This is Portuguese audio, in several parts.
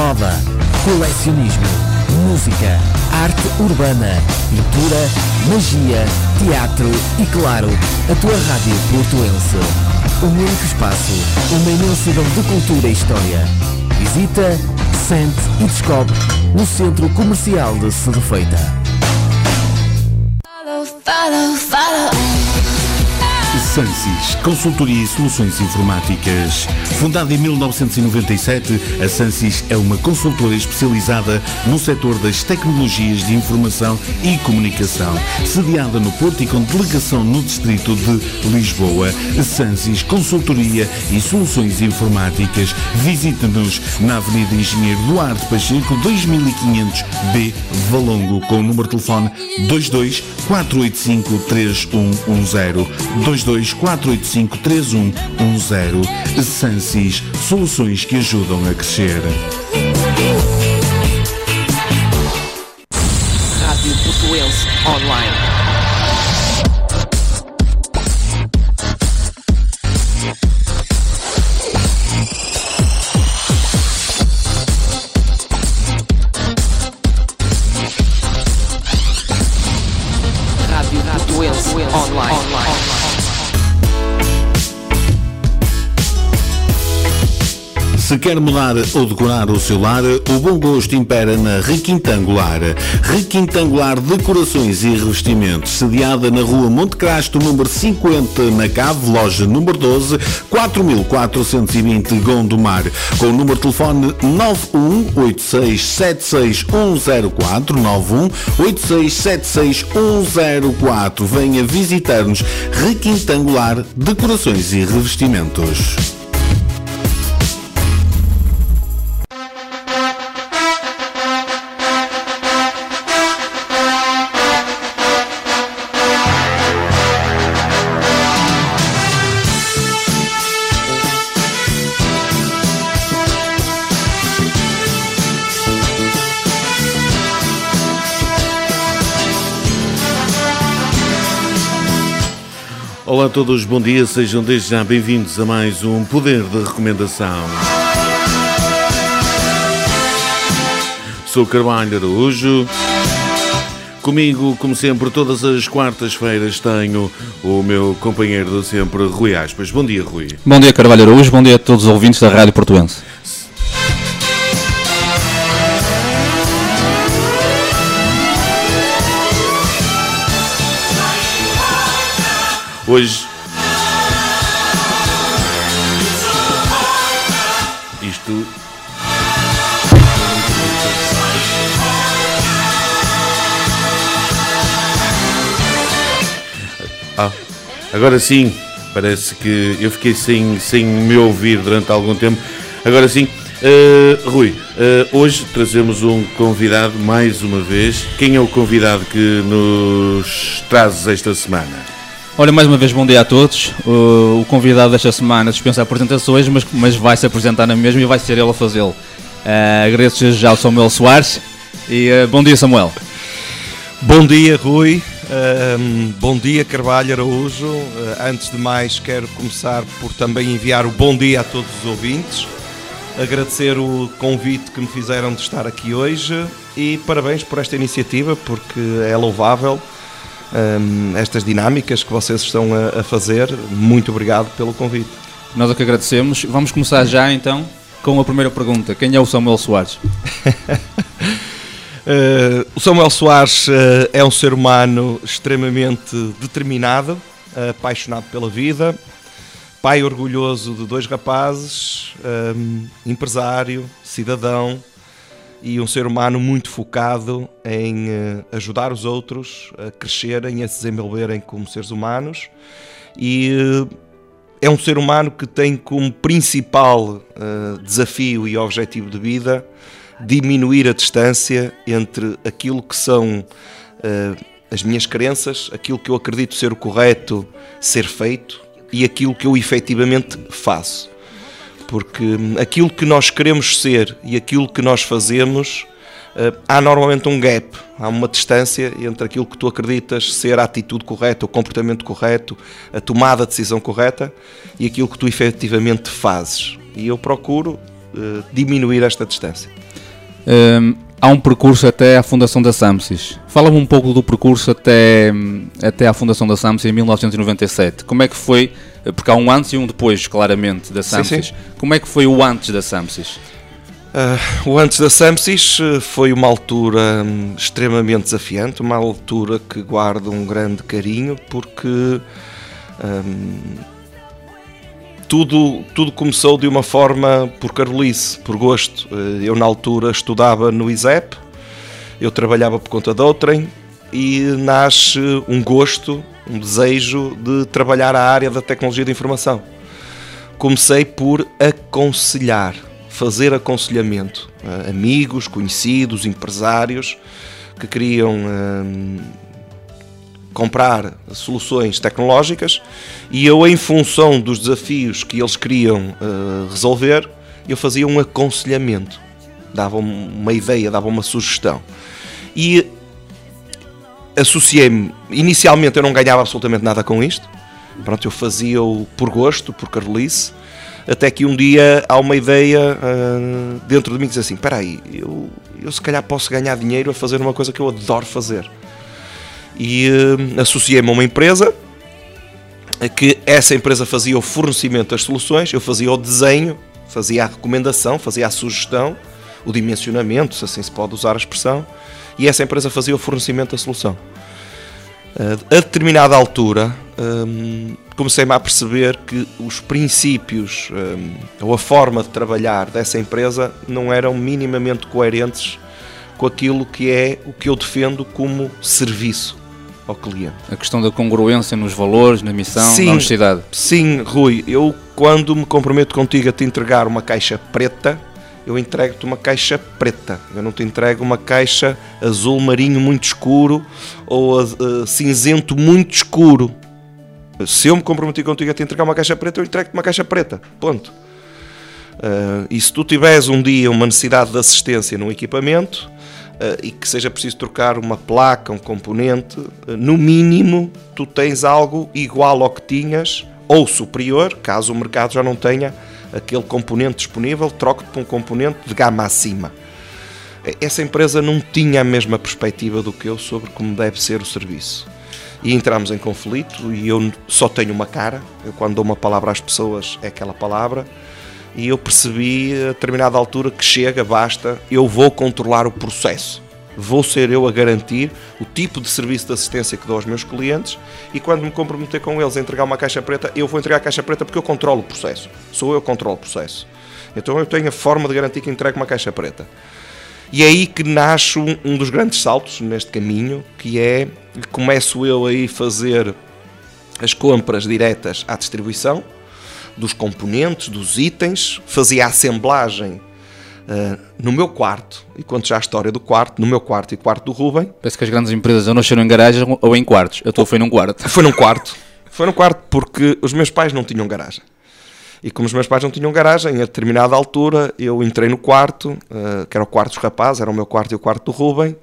moda, colecionismo, música, arte urbana, pintura, magia, teatro e, claro, a tua rádio portuense. Um único espaço, uma imensidão de cultura e história. Visita, sente e descobre no Centro Comercial de Sedefeita. Follow, follow, follow. Sansis, consultoria e soluções informáticas. Fundada em 1997, a Sansis é uma consultora especializada no setor das tecnologias de informação e comunicação, sediada no Porto e com delegação no distrito de Lisboa. Sansis, consultoria e soluções informáticas. Visite-nos na Avenida Engenheiro Duarte Pacheco, 2500B, Valongo, com o número de telefone 22 485 3110 22 485 3110. Sansis, soluções que ajudam a crescer. Rádio Portuense Online. Se quer mudar ou decorar o seu lar, o bom gosto impera na Requintangular. Requintangular Decorações e Revestimentos, sediada na rua Monte Crasto, número 50, na Cave, loja número 12, 4420 Gondomar, com o número de telefone 918676104, 918676104. Venha visitar-nos Requintangular Decorações e Revestimentos. Olá a todos, bom dia, sejam desde já bem-vindos a mais um Poder de Recomendação. Sou Carvalho Araújo. Comigo, como sempre, todas as quartas-feiras tenho o meu companheiro de sempre, Rui Aspas. Bom dia, Rui. Bom dia, Carvalho Araújo. Bom dia a todos os ouvintes da Rádio Portuense. Hoje. Isto. Ah, agora sim, parece que eu fiquei sem, sem me ouvir durante algum tempo. Agora sim, Uh, Rui, uh, hoje trazemos um convidado mais uma vez. Quem é o convidado que nos trazes esta semana? Olha, mais uma vez, bom dia a todos. O, o convidado desta semana dispensa apresentações, mas, mas vai se apresentar na mesma e vai ser ele a fazê-lo. Uh, agradeço já ao Samuel Soares e bom dia, Samuel. Bom dia, Rui. Um, bom dia, Carvalho Araújo. Uh, antes de mais, quero começar por também enviar o bom dia a todos os ouvintes. Agradecer o convite que me fizeram de estar aqui hoje e parabéns por esta iniciativa, porque é louvável um, estas dinâmicas que vocês estão a, a fazer. Muito obrigado pelo convite. Nós é que agradecemos. Vamos começar já então com a primeira pergunta: Quem é o Samuel Soares? Uh, o Samuel Soares uh, é um ser humano extremamente determinado, uh, apaixonado pela vida, pai orgulhoso de dois rapazes, empresário, cidadão e um ser humano muito focado em ajudar os outros a crescerem, a se desenvolverem como seres humanos e é um ser humano que tem como principal desafio e objetivo de vida diminuir a distância entre aquilo que são as minhas crenças, aquilo que eu acredito ser o correto ser feito e aquilo que eu efetivamente faço. Porque hum, aquilo que nós queremos ser e aquilo que nós fazemos, uh, há normalmente um gap, há uma distância entre aquilo que tu acreditas ser a atitude correta, o comportamento correto, a tomada de decisão correta e aquilo que tu efetivamente fazes. E eu procuro uh, diminuir esta distância. Hum, há um percurso até à fundação da Samsys. Fala-me um pouco do percurso até, hum, até à fundação da Samsys em 1997. Como é que foi, porque há um antes e um depois, claramente, da Sim, Samsys. sim. Como é que foi o antes da Samsys? Ah, o antes da Samsys eh, foi uma altura hum, extremamente desafiante, uma altura que guardo um grande carinho porque hum, tudo, tudo começou de uma forma por carolice, por gosto. Eh, Eu na altura estudava no ISEP, eu trabalhava por conta de outrem e nasce um gosto, um desejo de trabalhar a área da tecnologia de informação comecei por aconselhar, fazer aconselhamento a amigos, conhecidos, empresários que queriam hum, comprar soluções tecnológicas e eu, em função dos desafios que eles queriam eh, resolver, eu fazia um aconselhamento, dava uma ideia, dava uma sugestão. E associei-me. Inicialmente eu não ganhava absolutamente nada com isto. Pronto, eu fazia-o por gosto, por carolice. Até que um dia há uma ideia ah, dentro de mim que diz assim: espera aí, eu, eu se calhar posso ganhar dinheiro a fazer uma coisa que eu adoro fazer. E ah, associei-me a uma empresa que essa empresa fazia o fornecimento das soluções, eu fazia o desenho, fazia a recomendação, fazia a sugestão, o dimensionamento, se assim se pode usar a expressão, e essa empresa fazia o fornecimento da solução. Uh, a determinada altura, hum, comecei-me a perceber que os princípios hum, ou a forma de trabalhar dessa empresa não eram minimamente coerentes com aquilo que é o que eu defendo como serviço ao cliente. A questão da congruência nos valores, na missão, Sim. na honestidade. Sim, Rui, eu quando me comprometo contigo a te entregar uma caixa preta, eu entrego-te uma caixa preta. Eu não te entrego uma caixa azul marinho muito escuro ou uh, cinzento muito escuro. Se eu me comprometi contigo a te entregar uma caixa preta, eu entrego-te uma caixa preta. Ponto. Uh, e se tu tiveres um dia uma necessidade de assistência num equipamento uh, e que seja preciso trocar uma placa, um componente, uh, no mínimo tu tens algo igual ao que tinhas ou superior, caso o mercado já não tenha aquele componente disponível, troco-te para um componente de gama acima. Essa empresa não tinha a mesma perspectiva do que eu sobre como deve ser o serviço. E entramos em conflito e eu só tenho uma cara, eu quando dou uma palavra às pessoas é aquela palavra, e eu percebi a determinada altura que chega, basta, eu vou controlar o processo. Vou ser eu a garantir o tipo de serviço de assistência que dou aos meus clientes e quando me comprometer com eles a entregar uma caixa preta, eu vou entregar a caixa preta porque eu controlo o processo. Sou eu que controlo o processo. Então eu tenho a forma de garantir que entrego uma caixa preta. E é aí que nasce um, um dos grandes saltos neste caminho, que é que começo eu aí fazer as compras diretas à distribuição, dos componentes, dos itens, fazia a assemblagem uh, no meu quarto, e conto já a história do quarto, no meu quarto e quarto do Rubem. Parece que as grandes empresas ou nasceram em garagens ou em quartos. Eu estou foi num quarto. Foi num quarto. Foi num quarto porque os meus pais não tinham garagem. E como os meus pais não tinham garagem, a determinada altura eu entrei no quarto, uh, que era o quarto dos rapazes, era o meu quarto e o quarto do Rubem,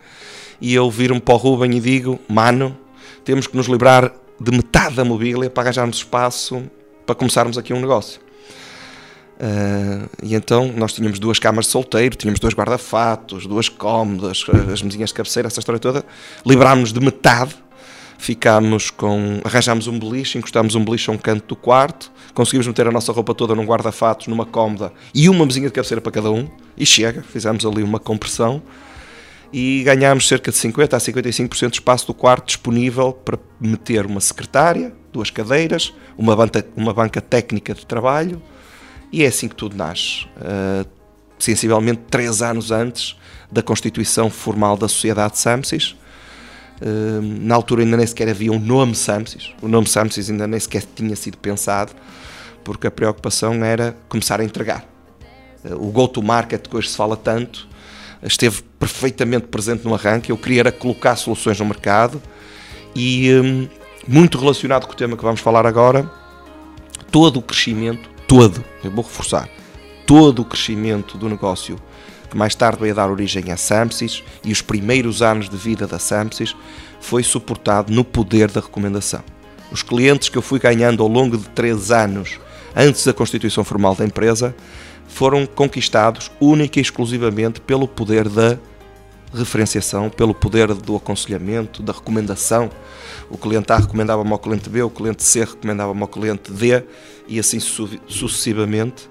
e eu viro-me para o Rubem e digo: Mano, temos que nos livrar de metade da mobília para arranjarmos espaço para começarmos aqui um negócio. Uh, e então nós tínhamos duas camas de solteiro, tínhamos dois guarda-fatos, duas cómodas, as mesinhas de cabeceira, essa história toda. Livrámos de metade, ficámos com. arranjámos um beliche, encostámos um beliche a um canto do quarto, conseguimos meter a nossa roupa toda num guarda-fatos, numa cómoda e uma mesinha de cabeceira para cada um, e chega, fizemos ali uma compressão e ganhámos cerca de 50 a 55% de espaço do quarto disponível para meter uma secretária, duas cadeiras, uma banca, uma banca técnica de trabalho e é assim que tudo nasce. Uh, sensivelmente três anos antes da constituição formal da Sociedade Samsys. Uh, na altura ainda nem sequer havia um nome Samsys, o nome Samsys ainda nem sequer tinha sido pensado, porque a preocupação era começar a entregar. Uh, o go-to-market que hoje se fala tanto esteve perfeitamente presente no arranque. Eu queria era colocar soluções no mercado e, um, muito relacionado com o tema que vamos falar agora, todo o crescimento, todo, eu vou reforçar, todo o crescimento do negócio que mais tarde a dar origem à Samsys e os primeiros anos de vida da Samsys foi suportado no poder da recomendação. Os clientes que eu fui ganhando ao longo de três anos antes da constituição formal da empresa foram conquistados única e exclusivamente pelo poder da referenciação, pelo poder do aconselhamento, da recomendação. O cliente A recomendava-me ao cliente B, o cliente C recomendava-me ao cliente D e assim su sucessivamente.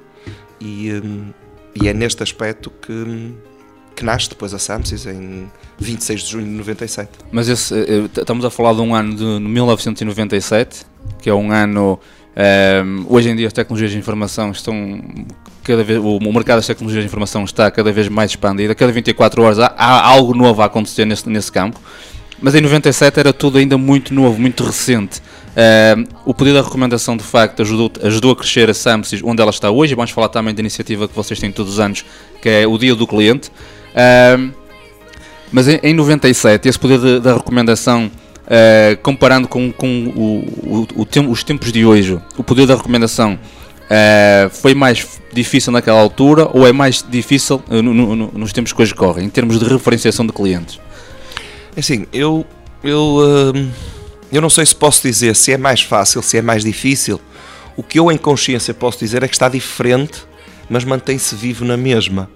E, hum, e é neste aspecto que, que nasce depois a Samsys em 26 de junho de 97. Mas esse, eh, eh, estamos a falar de um ano de 1997, que é um ano. ehm, hoje em dia as tecnologias de informação estão cada vez. O, o mercado das tecnologias de informação está cada vez mais expandido. A cada 24 horas há, há algo novo a acontecer nesse, nesse campo. Mas em 97 era tudo ainda muito novo, muito recente. Ehm, o poder da recomendação de facto ajudou, ajudou a crescer a Samsys onde ela está hoje. Vamos falar também da iniciativa que vocês têm todos os anos, que é o Dia do Cliente. Ehm, mas em, em 97, esse poder de- da recomendação, eh, comparando com, com o, o- o os tempos de hoje, o poder da recomendação eh, foi mais difícil naquela altura ou é mais difícil eh, no- no- no- nos tempos que hoje correm, em termos de referenciação de clientes? Assim, eu, eu, hum, eu não sei se posso dizer se é mais fácil, se é mais difícil. O que eu em consciência posso dizer é que está diferente, mas mantém-se vivo na mesma.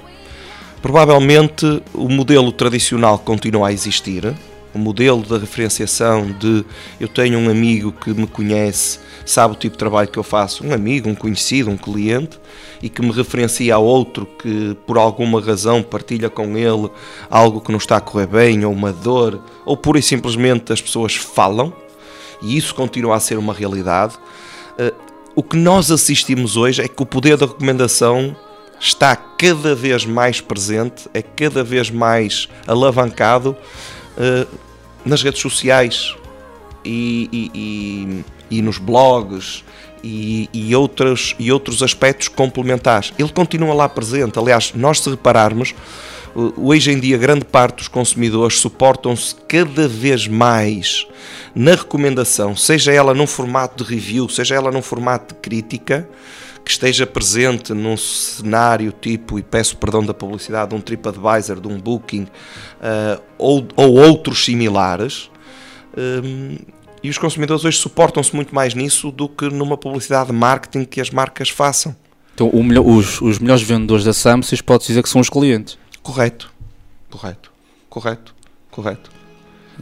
Provavelmente o modelo tradicional continua a existir, o modelo da referenciação de eu tenho um amigo que me conhece, sabe o tipo de trabalho que eu faço, um amigo, um conhecido, um cliente, e que me referencia a outro que por alguma razão partilha com ele algo que não está a correr bem, ou uma dor, ou pura e simplesmente as pessoas falam, e isso continua a ser uma realidade. Eh, O que nós assistimos hoje é que o poder da recomendação está cada vez mais presente, é cada vez mais alavancado eh, nas redes sociais e, e- e- e nos blogs e, outros, e outros aspectos complementares. Ele continua lá presente. Aliás, nós se repararmos, o- hoje em dia grande parte dos consumidores suportam-se cada vez mais na recomendação, seja ela num formato de review, seja ela num formato de crítica, que esteja presente num cenário tipo, e peço perdão da publicidade, de um TripAdvisor, de um Booking ah, ou, ou outros similares. Hum, e os consumidores hoje suportam-se muito mais nisso do que numa publicidade de marketing que as marcas façam. Então, o melhor- os, os melhores vendedores da Samsung pode dizer que são os clientes. Correto, correto, correto, correto.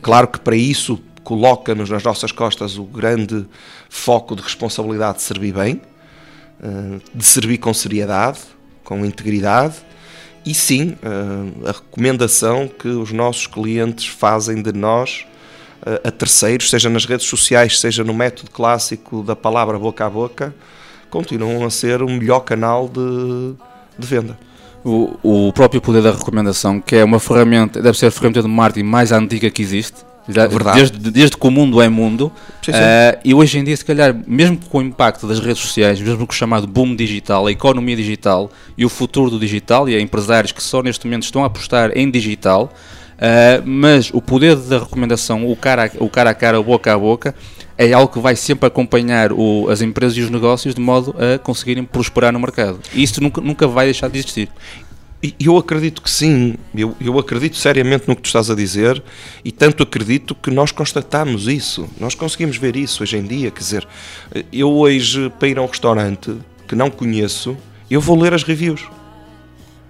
Claro que para isso coloca-nos nas nossas costas o grande foco de responsabilidade de servir bem, eh, de servir com seriedade, com integridade e sim eh, a recomendação que os nossos clientes fazem de nós eh, a terceiros, seja nas redes sociais, seja no método clássico da palavra boca a boca, continuam a ser o melhor canal de, de venda. O, o próprio poder da recomendação, que é uma ferramenta, deve ser a ferramenta de marketing mais antiga que existe. Já- Verdade. Desde, desde que o mundo é mundo. Sim, sim. Eh, e hoje em dia, se calhar, mesmo com o impacto das redes sociais, mesmo com o chamado boom digital, a economia digital e o futuro do digital, e há empresários que só neste momento estão a apostar em digital, eh, mas o poder da recomendação, o cara, a- o cara a cara, boca a boca, é algo que vai sempre acompanhar o- as empresas e os negócios de modo a conseguirem prosperar no mercado. E isso nunca, nunca vai deixar de existir. Eu acredito que sim, eu, eu acredito seriamente no que tu estás a dizer e tanto acredito que nós constatamos isso, nós conseguimos ver isso hoje em dia, quer dizer, eu hoje para ir a um restaurante que não conheço, eu vou ler as reviews.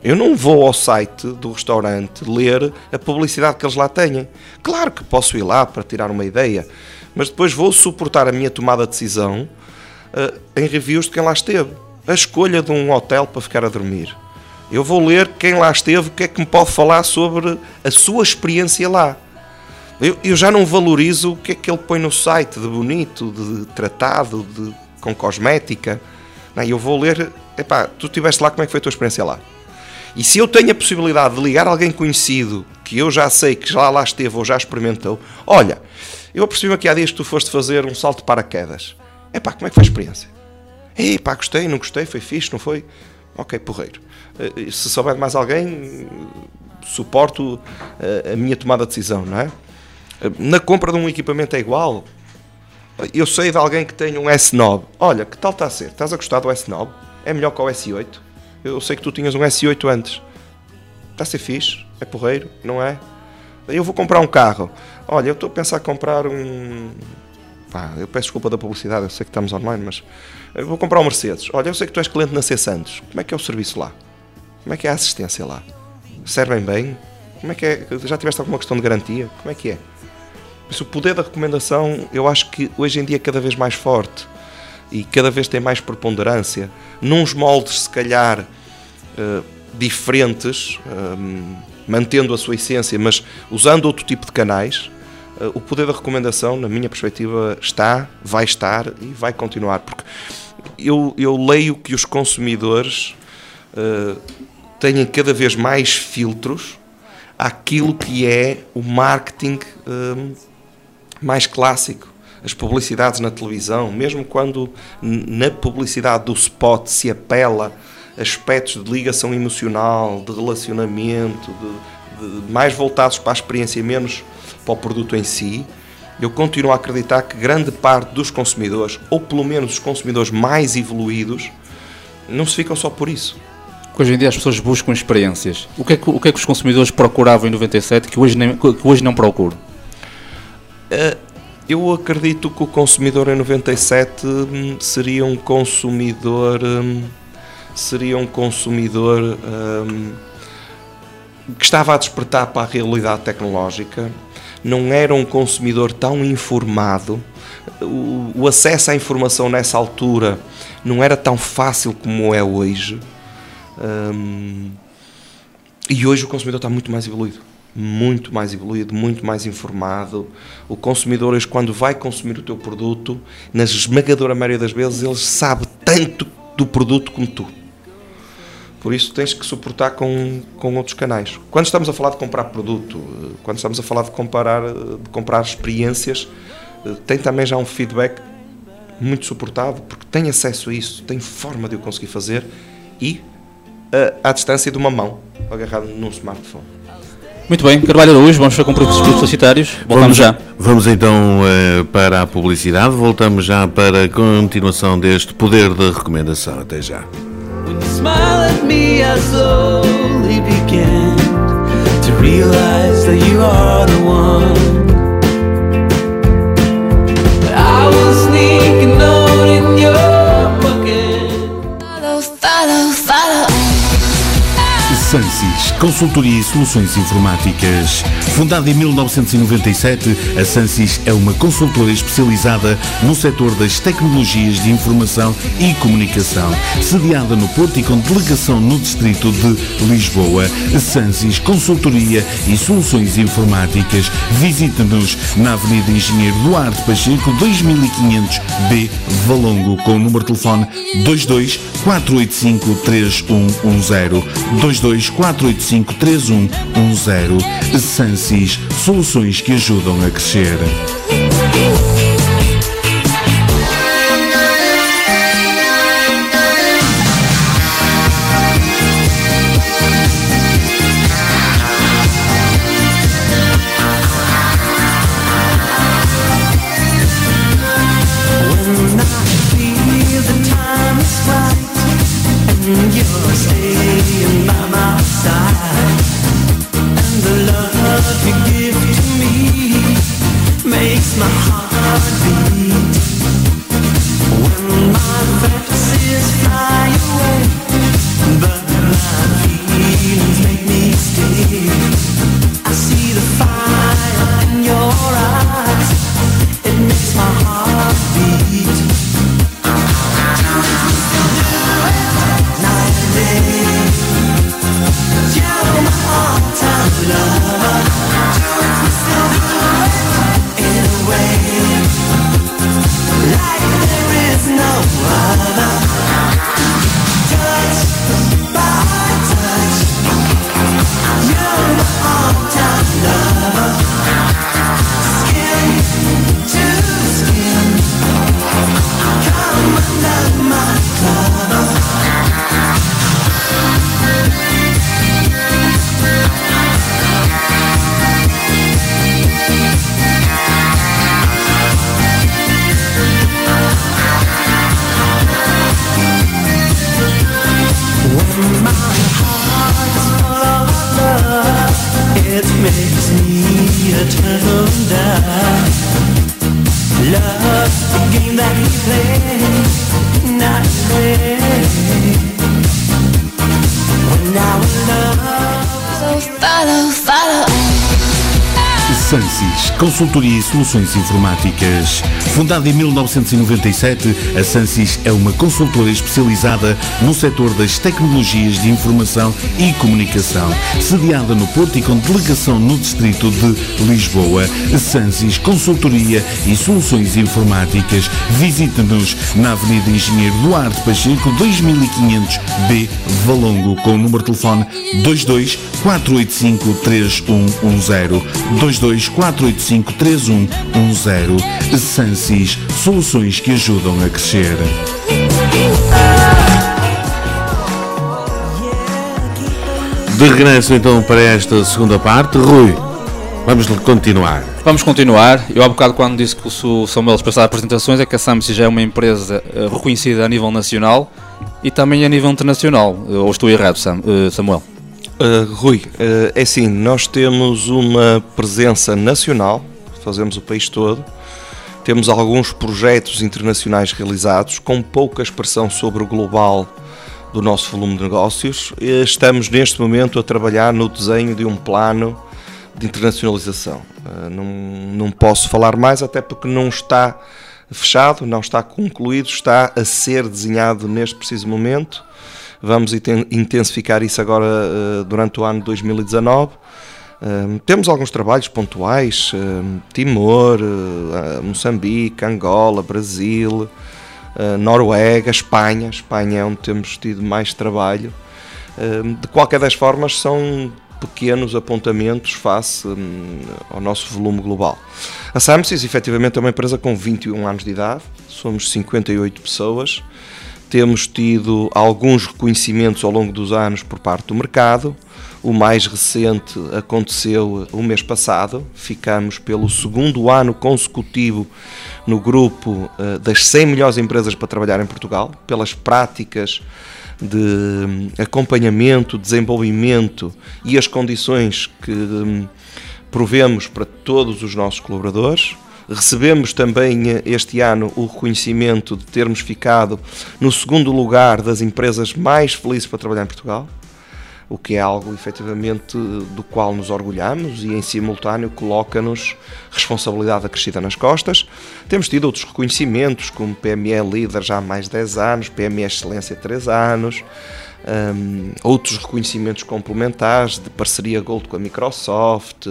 Eu não vou ao site do restaurante ler a publicidade que eles lá têm. Claro que posso ir lá para tirar uma ideia, mas depois vou suportar a minha tomada de decisão eh, em reviews de quem lá esteve. A escolha de um hotel para ficar a dormir. Eu vou ler quem lá esteve, o que é que me pode falar sobre a sua experiência lá. Eu, eu já não valorizo o que é que ele põe no site de bonito, de tratado, de, com cosmética. Não, eu vou ler, epá, tu estiveste lá, como é que foi a tua experiência lá? E se eu tenho a possibilidade de ligar alguém conhecido, que eu já sei que já lá esteve ou já experimentou, olha, eu apercebi-me aqui há dias que tu foste fazer um salto de paraquedas. Epá, como é que foi a experiência? Epá, gostei, não gostei, foi fixe, não foi? Ok, porreiro. Eh, Se souber de mais alguém, suporto eh, a minha tomada de decisão, não é? Eh, Na compra de um equipamento é igual. Eu sei de alguém que tem um S9. Olha, que tal está a ser? Estás a gostar do S9? É melhor que o S8? Eu sei que tu tinhas um S8 antes. Está a ser fixe? É porreiro? Não é? Eu vou comprar um carro. Olha, eu estou a pensar em comprar um, Pá, eu peço desculpa da publicidade, eu sei que estamos online, mas eu vou comprar um Mercedes. Olha, eu sei que tu és cliente na C Santos. Como é que é o serviço lá? Como é que é a assistência lá? Servem bem? Como é que é? Já tiveste alguma questão de garantia? Como é que é? Isso, o poder da recomendação, eu acho que hoje em dia é cada vez mais forte e cada vez tem mais preponderância. Nuns moldes, se calhar, uh, diferentes, um, mantendo a sua essência, mas usando outro tipo de canais, uh, o poder da recomendação, na minha perspectiva, está, vai estar e vai continuar. Porque eu, eu leio que os consumidores uh, têm cada vez mais filtros àquilo que é o marketing um, mais clássico. As publicidades na televisão, mesmo quando na publicidade do spot se apela aspectos de ligação emocional, de relacionamento, de, de, mais voltados para a experiência, menos para o produto em si, eu continuo a acreditar que grande parte dos consumidores, ou pelo menos os consumidores mais evoluídos, não se ficam só por isso. Hoje em dia as pessoas buscam experiências. O que é que, o que, é que os consumidores procuravam em 97 que hoje, nem, que hoje não procuram? Uh, eu acredito que o consumidor em 97 hum, seria um consumidor. Hum, seria um consumidor um, que estava a despertar para a realidade tecnológica, não era um consumidor tão informado, o acesso à informação nessa altura não era tão fácil como é hoje. Um, e hoje o consumidor está muito mais evoluído. Muito mais evoluído, muito mais informado. O consumidor, hoje, quando vai consumir o teu produto, na esmagadora maioria das vezes, ele sabe tanto do produto como tu. Por isso tens que suportar com, com outros canais. Quando estamos a falar de comprar produto, quando estamos a falar de, comparar, de comprar experiências, tem também já um feedback muito suportado, porque tem acesso a isso, tem forma de o conseguir fazer e à distância de uma mão, agarrado num smartphone. Muito bem, Carvalho Araújo, vamos para compromissos publicitários. Voltamos vamos, já. Vamos então uh, para a publicidade, voltamos já para a continuação deste poder de recomendação. Até já. When consultoria e soluções informáticas. Fundada em 1997, a Sansis é uma consultora especializada no setor das tecnologias de informação e comunicação, sediada no Porto e com delegação no distrito de Lisboa. Sansis, consultoria e soluções informáticas. Visite-nos na Avenida Engenheiro Duarte Pacheco, 2500B, Valongo, com o número de telefone 22 485 3110 22 485 3110. Sansis, soluções que ajudam a crescer. my heart melody soluções informáticas. Fundada em 1997, a Sansis é uma consultora especializada no setor das tecnologias de informação e comunicação, sediada no Porto e com delegação no distrito de Lisboa. Sansis Consultoria e Soluções Informáticas. Visite-nos na Avenida Engenheiro Duarte Pacheco 2500 B Valongo com o número de telefone 22 485 3110 22 485 3110 Sansis Soluções que ajudam a crescer. De regresso então para esta segunda parte, Rui, vamos continuar. Vamos continuar. Eu há bocado quando disse que o Samuel dispersava apresentações é que a Samsi já é uma empresa eh, reconhecida a nível nacional e também a nível internacional. Eh, ou estou errado, Sam- eh, Samuel? Uh, Rui, uh, é assim, nós temos uma presença nacional, fazemos o país todo, temos alguns projetos internacionais realizados, com pouca expressão sobre o global do nosso volume de negócios. Estamos neste momento a trabalhar no desenho de um plano de internacionalização. Uh, não, não posso falar mais, até porque não está fechado, não está concluído, está a ser desenhado neste preciso momento. Vamos inten- intensificar isso agora eh, durante o ano de 2019. Um, temos alguns trabalhos pontuais, um, Timor, uh, Moçambique, Angola, Brasil, uh, Noruega, Espanha. Espanha é onde temos tido mais trabalho. Um, de qualquer das formas, são pequenos apontamentos face hum, ao nosso volume global. A Samsys, efetivamente, é uma empresa com 21 anos de idade, somos 58 pessoas, temos tido alguns reconhecimentos ao longo dos anos por parte do mercado. O mais recente aconteceu o mês passado. Ficamos pelo segundo ano consecutivo no grupo eh, das 100 melhores empresas para trabalhar em Portugal, pelas práticas de hum, acompanhamento, desenvolvimento e as condições que hum, provemos para todos os nossos colaboradores. Recebemos também eh, este ano o reconhecimento de termos ficado no segundo lugar das empresas mais felizes para trabalhar em Portugal, o que é algo efetivamente do qual nos orgulhamos e em simultâneo coloca-nos responsabilidade acrescida nas costas. Temos tido outros reconhecimentos, como PME Líder já há mais de 10 anos, PME Excelência 3 anos, hum, outros reconhecimentos complementares de parceria Gold com a Microsoft,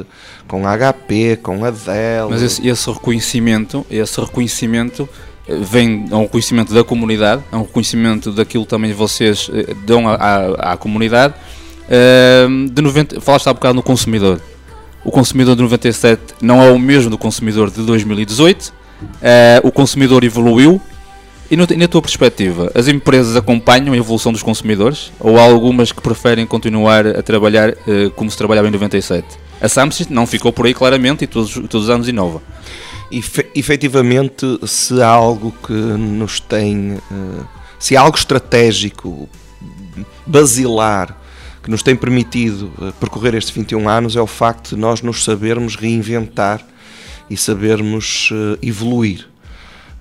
com a HP, com a Dell. Mas esse, esse reconhecimento, esse reconhecimento eh, vem a um reconhecimento da comunidade, a um reconhecimento daquilo também vocês eh, dão à, à, à comunidade. Ehm, de 90, falaste há bocado no consumidor. O consumidor de 97 não é o mesmo do consumidor de 2018. Eh, o consumidor evoluiu. E no- na tua perspectiva, as empresas acompanham a evolução dos consumidores? Ou há algumas que preferem continuar a trabalhar eh, como se trabalhava em 97? A Samsung não ficou por aí claramente e todos, todos os anos inova. Efe- efetivamente, se há algo que nos tem, eh, se há algo estratégico, basilar, que nos tem permitido eh, percorrer estes 21 anos, é o facto de nós nos sabermos reinventar e sabermos eh, evoluir.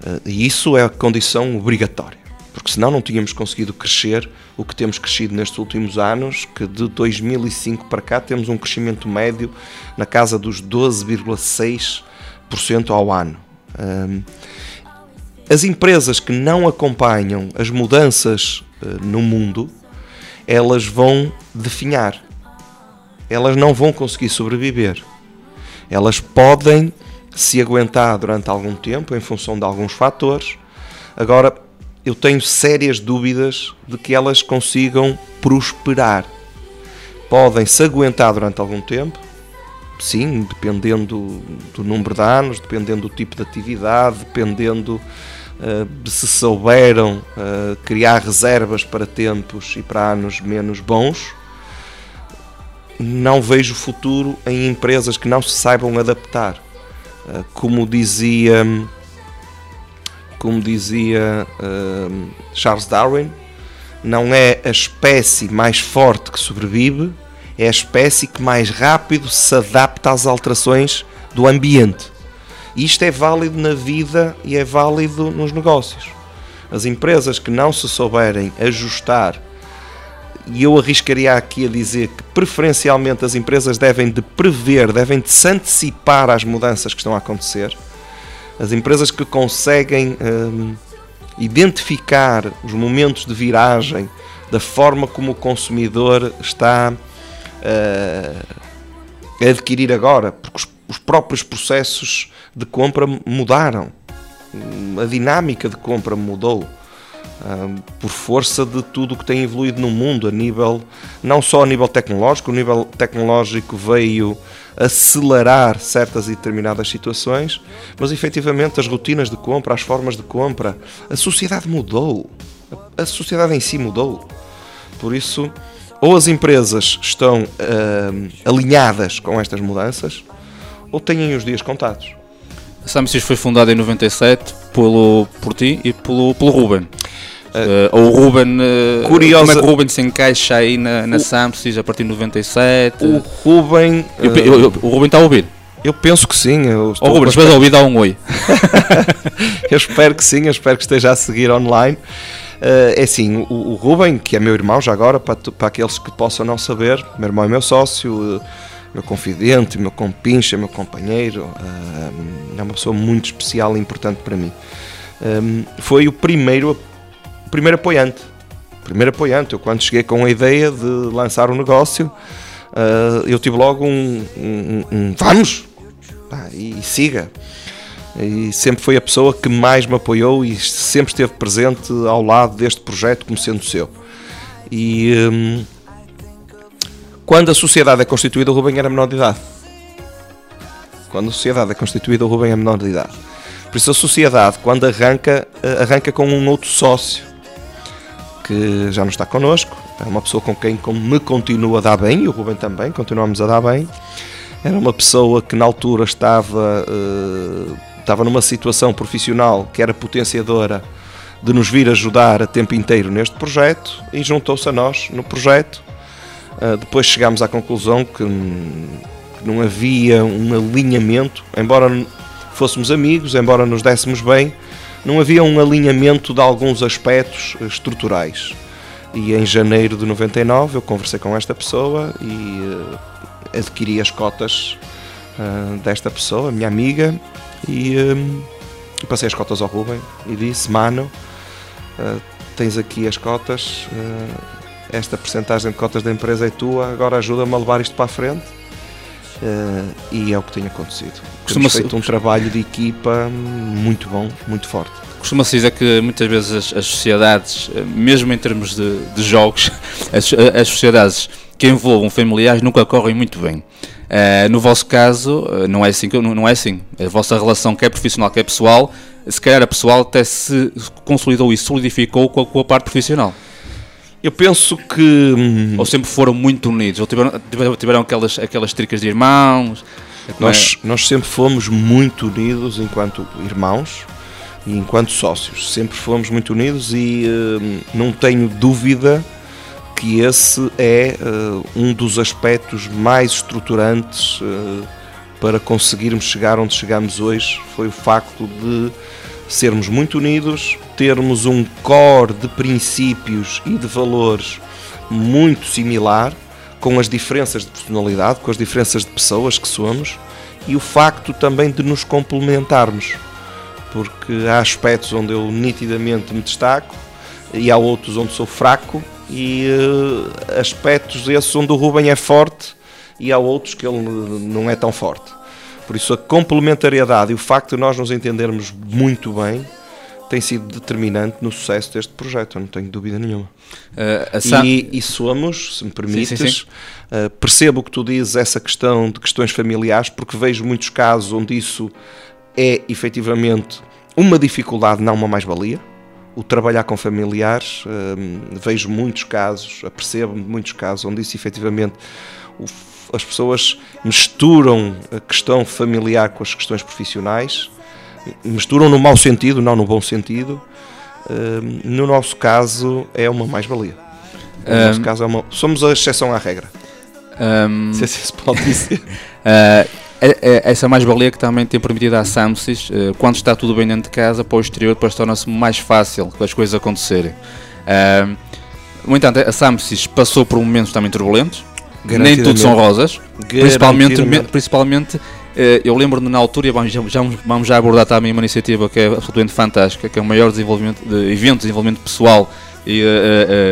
Eh, E isso é a condição obrigatória, porque senão não tínhamos conseguido crescer o que temos crescido nestes últimos anos, que de 2005 para cá temos um crescimento médio na casa dos 12,6% ao ano. Ahm, As empresas que não acompanham as mudanças no mundo, elas vão definhar. Elas não vão conseguir sobreviver. Elas podem se aguentar durante algum tempo em função de alguns fatores. Agora, eu tenho sérias dúvidas de que elas consigam prosperar. Podem se aguentar durante algum tempo, sim, dependendo do número de anos, dependendo do tipo de atividade, dependendo de se souberam eh, criar reservas para tempos e para anos menos bons. Não vejo futuro em empresas que não se saibam adaptar. Eh, como dizia, como dizia eh, Charles Darwin, não é a espécie mais forte que sobrevive, é a espécie que mais rápido se adapta às alterações do ambiente. E Isto é válido na vida e é válido nos negócios. As empresas que não se souberem ajustar e eu arriscaria aqui a dizer que preferencialmente as empresas devem de prever, devem de se antecipar às mudanças que estão a acontecer. As empresas que conseguem hum, identificar os momentos de viragem da forma como o consumidor está uh, a adquirir agora, porque os, os próprios processos de compra mudaram, a dinâmica de compra mudou por força de tudo o que tem evoluído no mundo, a nível, não só a nível tecnológico, o nível tecnológico veio acelerar certas e determinadas situações, mas efetivamente as rotinas de compra, as formas de compra, a sociedade mudou, a sociedade em si mudou. Por isso, ou as empresas estão uh, alinhadas com estas mudanças, ou têm os dias contados. A Samsys foi fundada em 97 pelo, por ti e pelo, pelo Ruben. Uh, o Ruben, uh, Curiosa... como é que o Ruben se encaixa aí na, na o... A partir de 97? O Ruben. Eu, eu, eu, o Ruben está a ouvir? Eu penso que sim. Eu oh, Ruben, se vais ouvir, dá um oi. eu espero que sim, eu espero que esteja a seguir online. Uh, é assim, o, o, Ruben, que é meu irmão já agora, para, para aqueles que possam não saber, meu irmão é meu sócio, meu confidente, meu compincha, meu companheiro, é uma pessoa muito especial e importante para mim. Foi o primeiro primeiro apoiante. Primeiro apoiante. Eu, quando cheguei com a ideia de lançar um negócio, uh, eu tive logo um, um, um vamos! Ah, e, e siga. E sempre foi a pessoa que mais me apoiou e sempre esteve presente ao lado deste projeto como sendo seu. E quando a sociedade é constituída, o Rubem era menor de idade. Quando a sociedade é constituída, o Rubem é menor de idade. Por isso a sociedade, quando arranca, eh, arranca com um outro sócio que já não está connosco, é uma pessoa com quem me continua a dar bem, e o Rubem também, continuamos a dar bem. Era uma pessoa que na altura estava, uh, estava numa situação profissional que era potenciadora de nos vir ajudar a tempo inteiro neste projeto e juntou-se a nós no projeto. Uh, depois chegámos à conclusão que, que não havia um alinhamento, embora fôssemos amigos, embora nos dessemos bem, não havia um alinhamento de alguns aspectos estruturais. E em janeiro de 99 eu conversei com esta pessoa e uh, adquiri as cotas uh, desta pessoa, minha amiga, e um, passei as cotas ao Ruben e disse: Mano, uh, tens aqui as cotas, esta porcentagem de cotas da empresa é tua, agora ajuda-me a levar isto para a frente. Uh, e é o que tem acontecido. Temos feito um trabalho de equipa muito bom, muito forte. Costuma-se dizer que muitas vezes as, as sociedades, eh, mesmo em termos de, de jogos, as, as, sociedades que envolvam familiares nunca correm muito bem. Uh, no vosso caso, não é assim, não, não é assim. A vossa relação, quer profissional, quer pessoal, se calhar a pessoal até se consolidou e solidificou com a, com a parte profissional. Eu penso que. Hum, ou sempre foram muito unidos, ou tiveram, tiveram aquelas, aquelas tricas de irmãos. Nós, é? nós sempre fomos muito unidos enquanto irmãos e enquanto sócios. Sempre fomos muito unidos e uh, não tenho dúvida que esse é uh, um dos aspectos mais estruturantes uh, para conseguirmos chegar onde chegamos hoje. Foi o facto de sermos muito unidos, termos um core de princípios e de valores muito similar, com as diferenças de personalidade, com as diferenças de pessoas que somos, e o facto também de nos complementarmos, porque há aspectos onde eu nitidamente me destaco e há outros onde sou fraco, e uh, aspectos esses onde o Ruben é forte e há outros que ele não é tão forte. Por isso, a complementariedade e o facto de nós nos entendermos muito bem tem sido determinante no sucesso deste projeto, não tenho dúvida nenhuma. Uh, Sam... e, e, somos, se me permites, sim, sim, sim. Uh, percebo que tu dizes essa questão de questões familiares, porque vejo muitos casos onde isso é efetivamente uma dificuldade, não uma mais-valia. O trabalhar com familiares, uh, vejo muitos casos, percebo muitos casos onde isso efetivamente o as pessoas misturam a questão familiar com as questões profissionais, misturam no mau sentido, não no bom sentido. Uh, no nosso caso, é uma mais-valia. No um, nosso caso, é uma, somos a exceção à regra. Um, se assim se pode dizer. Uh, essa mais-valia que também tem permitido à Samsys, uh, quando está tudo bem dentro de casa, para o exterior, depois torna-se mais fácil as coisas acontecerem. Uh, No entanto, a Samsys passou por momentos também turbulentos. Nem tudo são rosas. Principalmente, principalmente eh, eu lembro-me na altura, e vamos já, vamos já abordar também uma iniciativa que é absolutamente fantástica, que é o maior desenvolvimento de evento de desenvolvimento pessoal e, eh,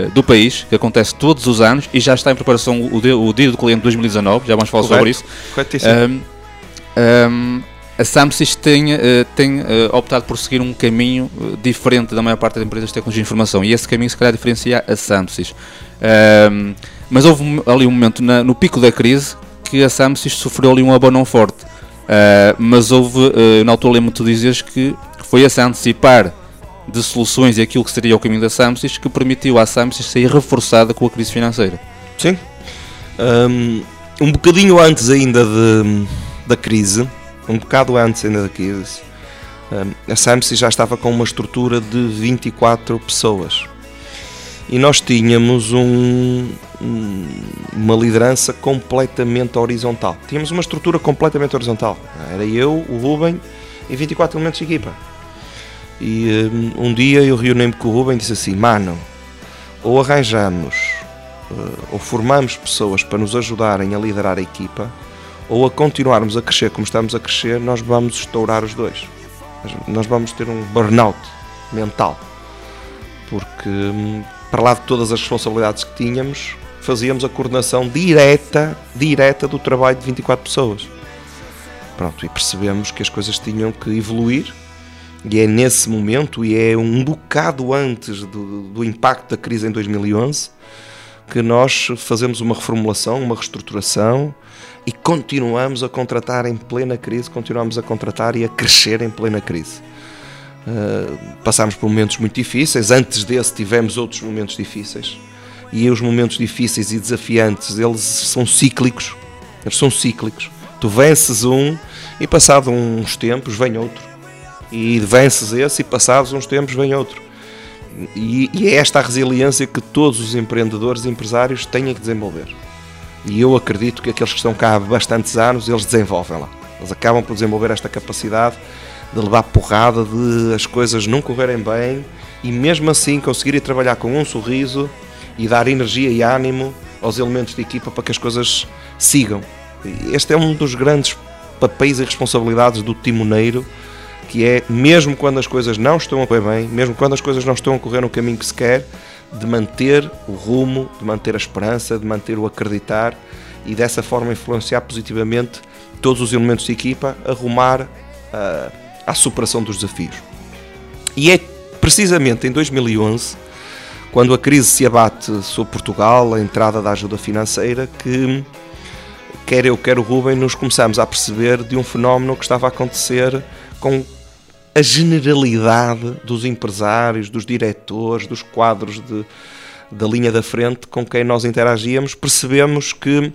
eh, do país, que acontece todos os anos e já está em preparação o, dia- o dia do cliente 2019, já vamos falar sobre Correto. isso. Corretíssimo. Ahm, ahm, a Samsys tem, tem optado por seguir um caminho diferente da maior parte das empresas de tecnologia de informação e esse caminho se calhar diferencia a Samsys. Ahm, mas houve ali um momento na- no pico da crise que a Samsys sofreu ali um abanão forte. Ah, mas houve, eh, na altura lembro-me tu dizes que foi esse antecipar de soluções e aquilo que seria o caminho da Samsys que permitiu à Samsys sair reforçada com a crise financeira. Sim. Um, um bocadinho antes ainda de- da crise, um bocado antes ainda da crise, um, a Samsung já estava com uma estrutura de 24 pessoas. E nós tínhamos um- um- uma liderança completamente horizontal. Tínhamos uma estrutura completamente horizontal. Era eu, o Ruben e 24 elementos de equipa. E um, um dia eu reuni-me com o Ruben e disse assim: Mano, ou arranjamos eh, ou formamos pessoas para nos ajudarem a liderar a equipa, ou a continuarmos a crescer como estamos a crescer, nós vamos estourar os dois. Nós- Nós vamos ter um burnout mental. Porque, hum, para lá de todas as responsabilidades que tínhamos, fazíamos a coordenação direta, direta do trabalho de 24 pessoas. Pronto, e percebemos que as coisas tinham que evoluir e é nesse momento, e é um bocado antes do, do impacto da crise em 2011, que nós fazemos uma reformulação, uma reestruturação e continuamos a contratar em plena crise, continuamos a contratar e a crescer em plena crise. Uh, passámos por momentos muito difíceis, antes desse tivemos outros momentos difíceis e os momentos difíceis e desafiantes, eles são cíclicos, eles são cíclicos. Tu vences um e passado uns tempos vem outro e vences esse e passados uns tempos vem outro. E, e é esta a resiliência que todos os empreendedores e empresários têm que desenvolver. E eu acredito que aqueles que estão cá há bastantes anos, eles desenvolvem lá. Eles acabam por desenvolver esta capacidade de levar porrada, de as coisas não correrem bem e mesmo assim conseguirem trabalhar com um sorriso e dar energia e ânimo aos elementos de equipa para que as coisas sigam. Este é um dos grandes papéis e responsabilidades do timoneiro que é, mesmo quando as coisas não estão a correr bem, mesmo quando as coisas não estão a correr no caminho que se quer, de manter o rumo, de manter a esperança, de manter o acreditar e dessa forma influenciar positivamente todos os elementos de equipa a rumar ah, à superação dos desafios. E é precisamente em 2011, quando a crise se abate sobre Portugal, a entrada da ajuda financeira, que quer eu, quer o Rubem, nos começamos a perceber de um fenómeno que estava a acontecer com a generalidade dos empresários, dos diretores, dos quadros de, da linha da frente com quem nós interagíamos, percebemos que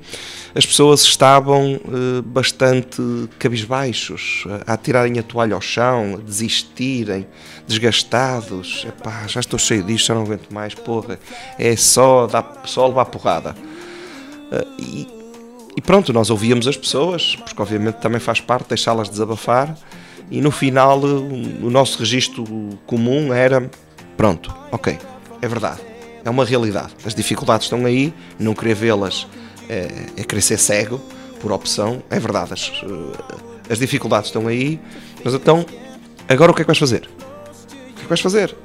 as pessoas estavam eh, bastante cabisbaixos, a, a tirarem a toalha ao chão, a desistirem, desgastados. Epá, já estou cheio disto, já não aguento mais, porra. É só, dar, só levar porrada. Eh, e, e pronto, nós ouvíamos as pessoas, porque obviamente também faz parte deixá-las desabafar, e no final o nosso registro comum era: pronto, ok, é verdade, é uma realidade. As dificuldades estão aí, não querer vê-las é, é querer ser cego, por opção, é verdade, as, eh, as dificuldades estão aí, mas então, agora o que é que vais fazer? O que é que vais fazer?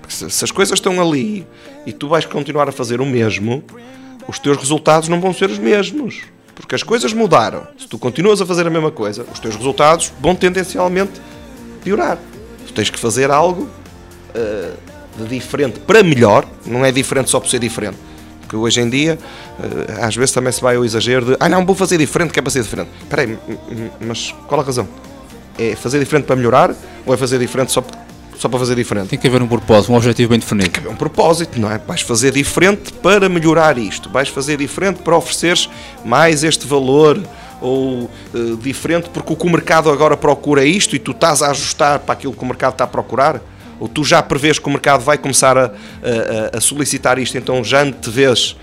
Porque se, se as coisas estão ali e tu vais continuar a fazer o mesmo, os teus resultados não vão ser os mesmos. Porque as coisas mudaram. Se tu continuas a fazer a mesma coisa, os teus resultados vão tendencialmente piorar. Tu tens que fazer algo eh, de diferente para melhor, não é diferente só por ser diferente. Porque hoje em dia, eh, às vezes também se vai ao exagero de ah não, vou fazer diferente, que é para ser diferente. Espera aí, mas qual a razão? É fazer diferente para melhorar ou é fazer diferente só, só para fazer diferente? Tem que haver um propósito, um objetivo bem definido. é um propósito, não é? Vais fazer diferente para melhorar isto, vais fazer diferente para ofereceres mais este valor ou eh, diferente porque o que o mercado agora procura é isto e tu estás a ajustar para aquilo que o mercado está a procurar? Ou tu já prevês que o mercado vai começar a, a- a solicitar isto, então já te vês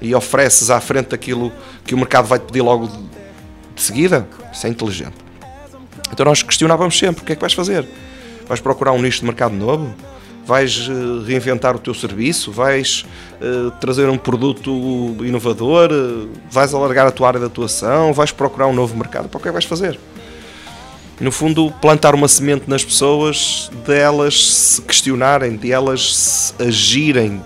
e ofereces à frente daquilo que o mercado vai te pedir logo de, seguida? Isso é inteligente. Então nós questionávamos sempre: o que é que vais fazer? Vais procurar um nicho de mercado novo? Vais eh, reinventar o teu serviço? Vais eh, trazer um produto inovador? Eh, vais alargar a tua área de atuação? Vais procurar um novo mercado? Para o que é que vais fazer? No fundo, plantar uma semente nas pessoas, de elas se questionarem, de elas agirem,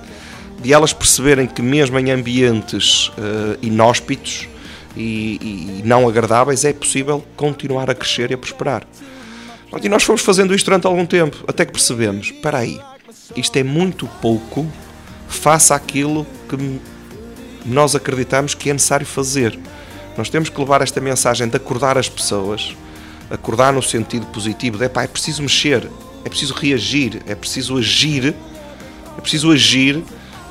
de elas perceberem que mesmo em ambientes eh, inóspitos e, e não agradáveis é possível continuar a crescer e a prosperar. E nós fomos fazendo isto durante algum tempo, até que percebemos, espera aí, isto é muito pouco face àquilo que nós acreditamos que é necessário fazer. Nós temos que levar esta mensagem de acordar as pessoas, acordar no sentido positivo, de pá, é preciso mexer, é preciso reagir, é preciso agir, é preciso agir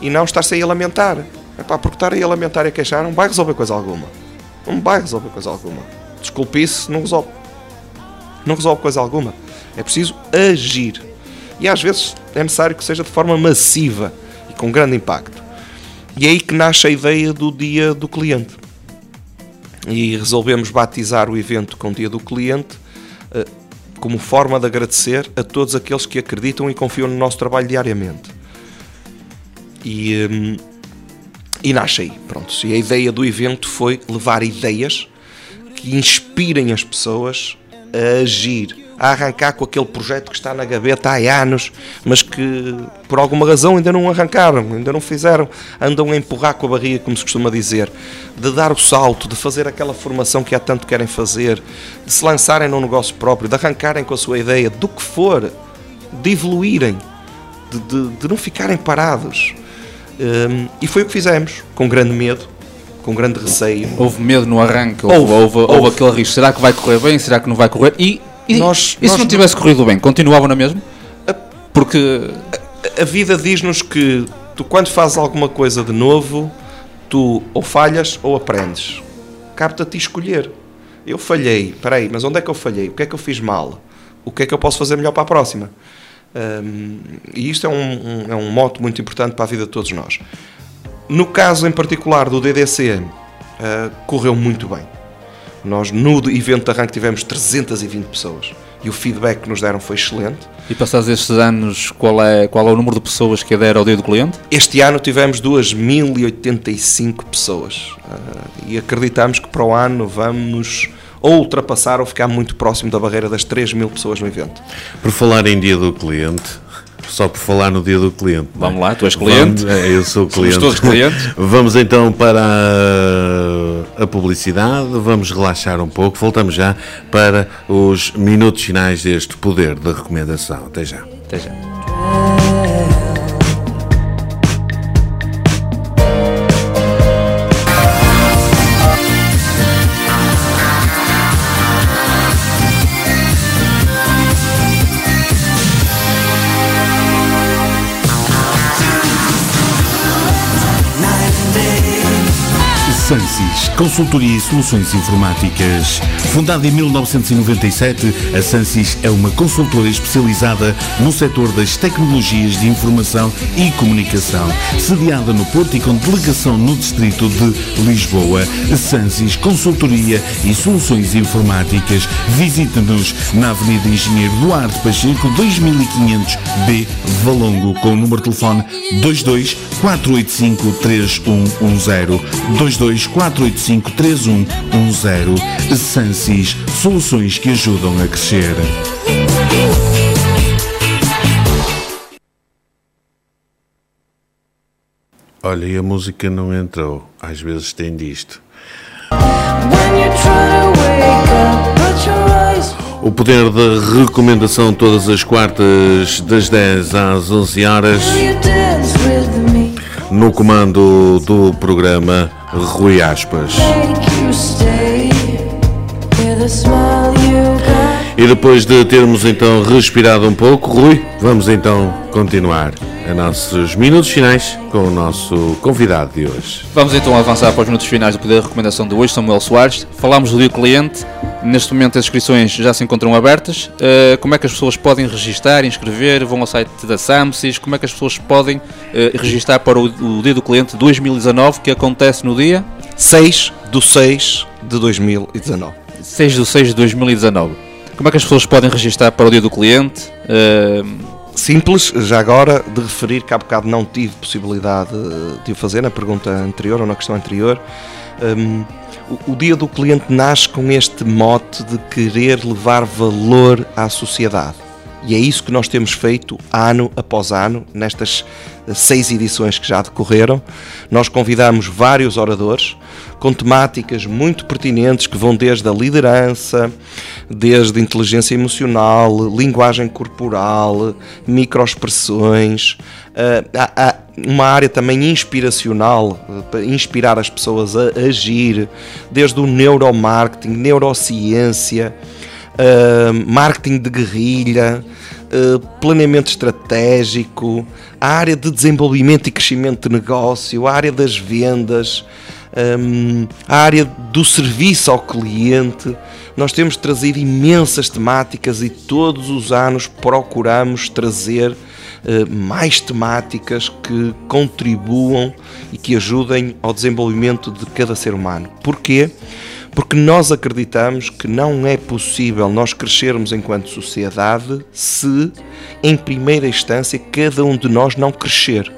e não estar-se aí a lamentar. Epá, porque estar aí a lamentar e a queixar não vai resolver coisa alguma. Não vai resolver coisa alguma. Desculpe-se, não resolve. Não resolve coisa alguma. É preciso agir. E às vezes é necessário que seja de forma massiva e com grande impacto. E é aí que nasce a ideia do dia do cliente. E resolvemos batizar o evento com o dia do cliente eh, como forma de agradecer a todos aqueles que acreditam e confiam no nosso trabalho diariamente. E, hum, e nasce aí, pronto. E a ideia do evento foi levar ideias que inspirem as pessoas a agir, a arrancar com aquele projeto que está na gaveta há anos, mas que por alguma razão ainda não arrancaram, ainda não fizeram, andam a empurrar com a barriga, como se costuma dizer, de dar o salto, de fazer aquela formação que há tanto querem fazer, de se lançarem num negócio próprio, de arrancarem com a sua ideia, do que for, de evoluírem, de, de- de não ficarem parados. Hum, e foi o que fizemos, com grande medo, com grande receio. Houve medo no arranque, houve, Houve, houve, houve houve. aquele risco. Será que vai correr bem? Será que não vai correr? E, e, Nós- e se nós não tivesse corrido bem, continuavam na mesma? Porque a vida diz-nos que tu, quando fazes alguma coisa de novo, tu ou falhas ou aprendes. Cabe-te a ti escolher. Eu falhei, peraí, mas onde é que eu falhei? O que é que eu fiz mal? O que é que eu posso fazer melhor para a próxima? Hum, e isto é um, um- é um mote muito importante para a vida de todos nós. No caso em particular do DDC, ah, correu muito bem. Nós no evento de arranque tivemos 320 pessoas e o feedback que nos deram foi excelente. E passados estes anos, qual é, qual é o número de pessoas que adere ao dia do cliente? Este ano tivemos 2.085 pessoas Ah, e acreditamos que para o ano vamos ou ultrapassar ou ficar muito próximo da barreira das 3 mil pessoas no evento. Por falar em dia do cliente, só por falar no dia do cliente. é? Vamos lá, tu és cliente. Vamos- é, eu sou Somos cliente. todos clientes. Vamos então para a, publicidade, vamos relaxar um pouco, voltamos já para os minutos finais deste poder de recomendação. Até já. Até já. Consultoria e soluções informáticas. Fundada em 1997, a Sansis é uma consultora especializada no setor das tecnologias de informação e comunicação, sediada no Porto e com delegação no distrito de Lisboa. Sansis, consultoria e soluções informáticas. Visite-nos na Avenida Engenheiro Duarte Pacheco, 2500B, Valongo, com o número de telefone 22 485 3110. 22 485 3110. Sansis, soluções que ajudam a crescer. Olha, e a música não entrou. Às vezes tem disto. O poder da recomendação todas as quartas das 10 às 11 horas no comando do programa Rui Aspas. E depois de termos então respirado um pouco, Rui, vamos então continuar a nossos minutos finais com o nosso convidado de hoje. Vamos então avançar para os minutos finais do poder de recomendação de hoje, Samuel Soares. Falámos do dia do cliente. Neste momento as inscrições já se encontram abertas. Uh, como é que as pessoas podem registar, inscrever? Vão ao site da SAMSIS? Como é que as pessoas podem uh, registar para o, o dia do cliente 2019 que acontece no dia 6 do 6 de 2019. 6 de 6 de 2019? Como é que as pessoas podem registar para o dia do cliente? Uh, simples, já agora, de referir que há bocado não tive possibilidade de o fazer na pergunta anterior ou na questão anterior. Hum, o, o dia do cliente nasce com este mote de querer levar valor à sociedade. E é isso que nós temos feito ano após ano, nestas eh, seis edições que já decorreram. Nós convidamos vários oradores com temáticas muito pertinentes que vão desde a liderança, desde inteligência emocional, linguagem corporal, microexpressões. eh, uma área também inspiracional, eh, para inspirar as pessoas a agir, desde o neuromarketing, neurociência, uh, marketing de guerrilha, uh, planeamento estratégico, a área de desenvolvimento e crescimento de negócio, a área das vendas, um, a área do serviço ao cliente. Nós temos trazido imensas temáticas e todos os anos procuramos trazer mais temáticas que contribuam e que ajudem ao desenvolvimento de cada ser humano. Porquê? Porque nós acreditamos que não é possível nós crescermos enquanto sociedade se, em primeira instância, cada um de nós não crescer.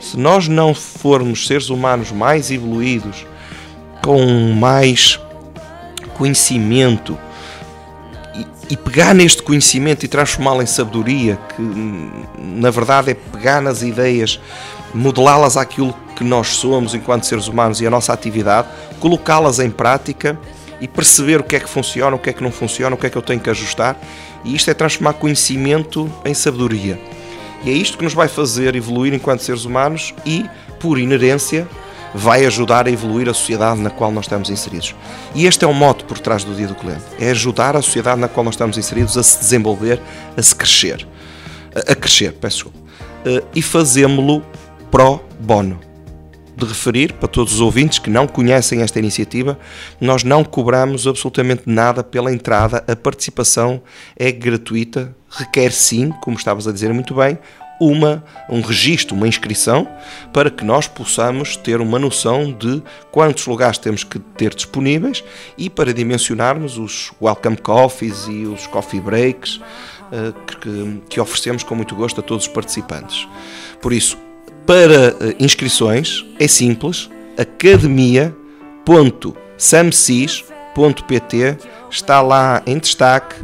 Se nós não formos seres humanos mais evoluídos, com mais conhecimento, e, pegar neste conhecimento e transformá-lo em sabedoria, que hum, na verdade é pegar nas ideias, modelá-las àquilo que nós somos enquanto seres humanos e a nossa atividade, colocá-las em prática e perceber o que é que funciona, o que é que não funciona, o que é que eu tenho que ajustar, e isto é transformar conhecimento em sabedoria. E é isto que nos vai fazer evoluir enquanto seres humanos e, por inerência, vai ajudar a evoluir a sociedade na qual nós estamos inseridos. E este é o mote por trás do Dia do Cliente: é ajudar a sociedade na qual nós estamos inseridos a se desenvolver, a se crescer. A, crescer, peço desculpa. Eh, E fazemos-lo pro bono. De referir para todos os ouvintes que não conhecem esta iniciativa, nós não cobramos absolutamente nada pela entrada, a participação é gratuita, requer sim, como estavas a dizer muito bem, uma, um registro, uma inscrição, para que nós possamos ter uma noção de quantos lugares temos que ter disponíveis e para dimensionarmos os welcome coffees e os coffee breaks eh, que, que oferecemos com muito gosto a todos os participantes. Por isso, para eh, inscrições é simples, academia.samsis.pt está lá em destaque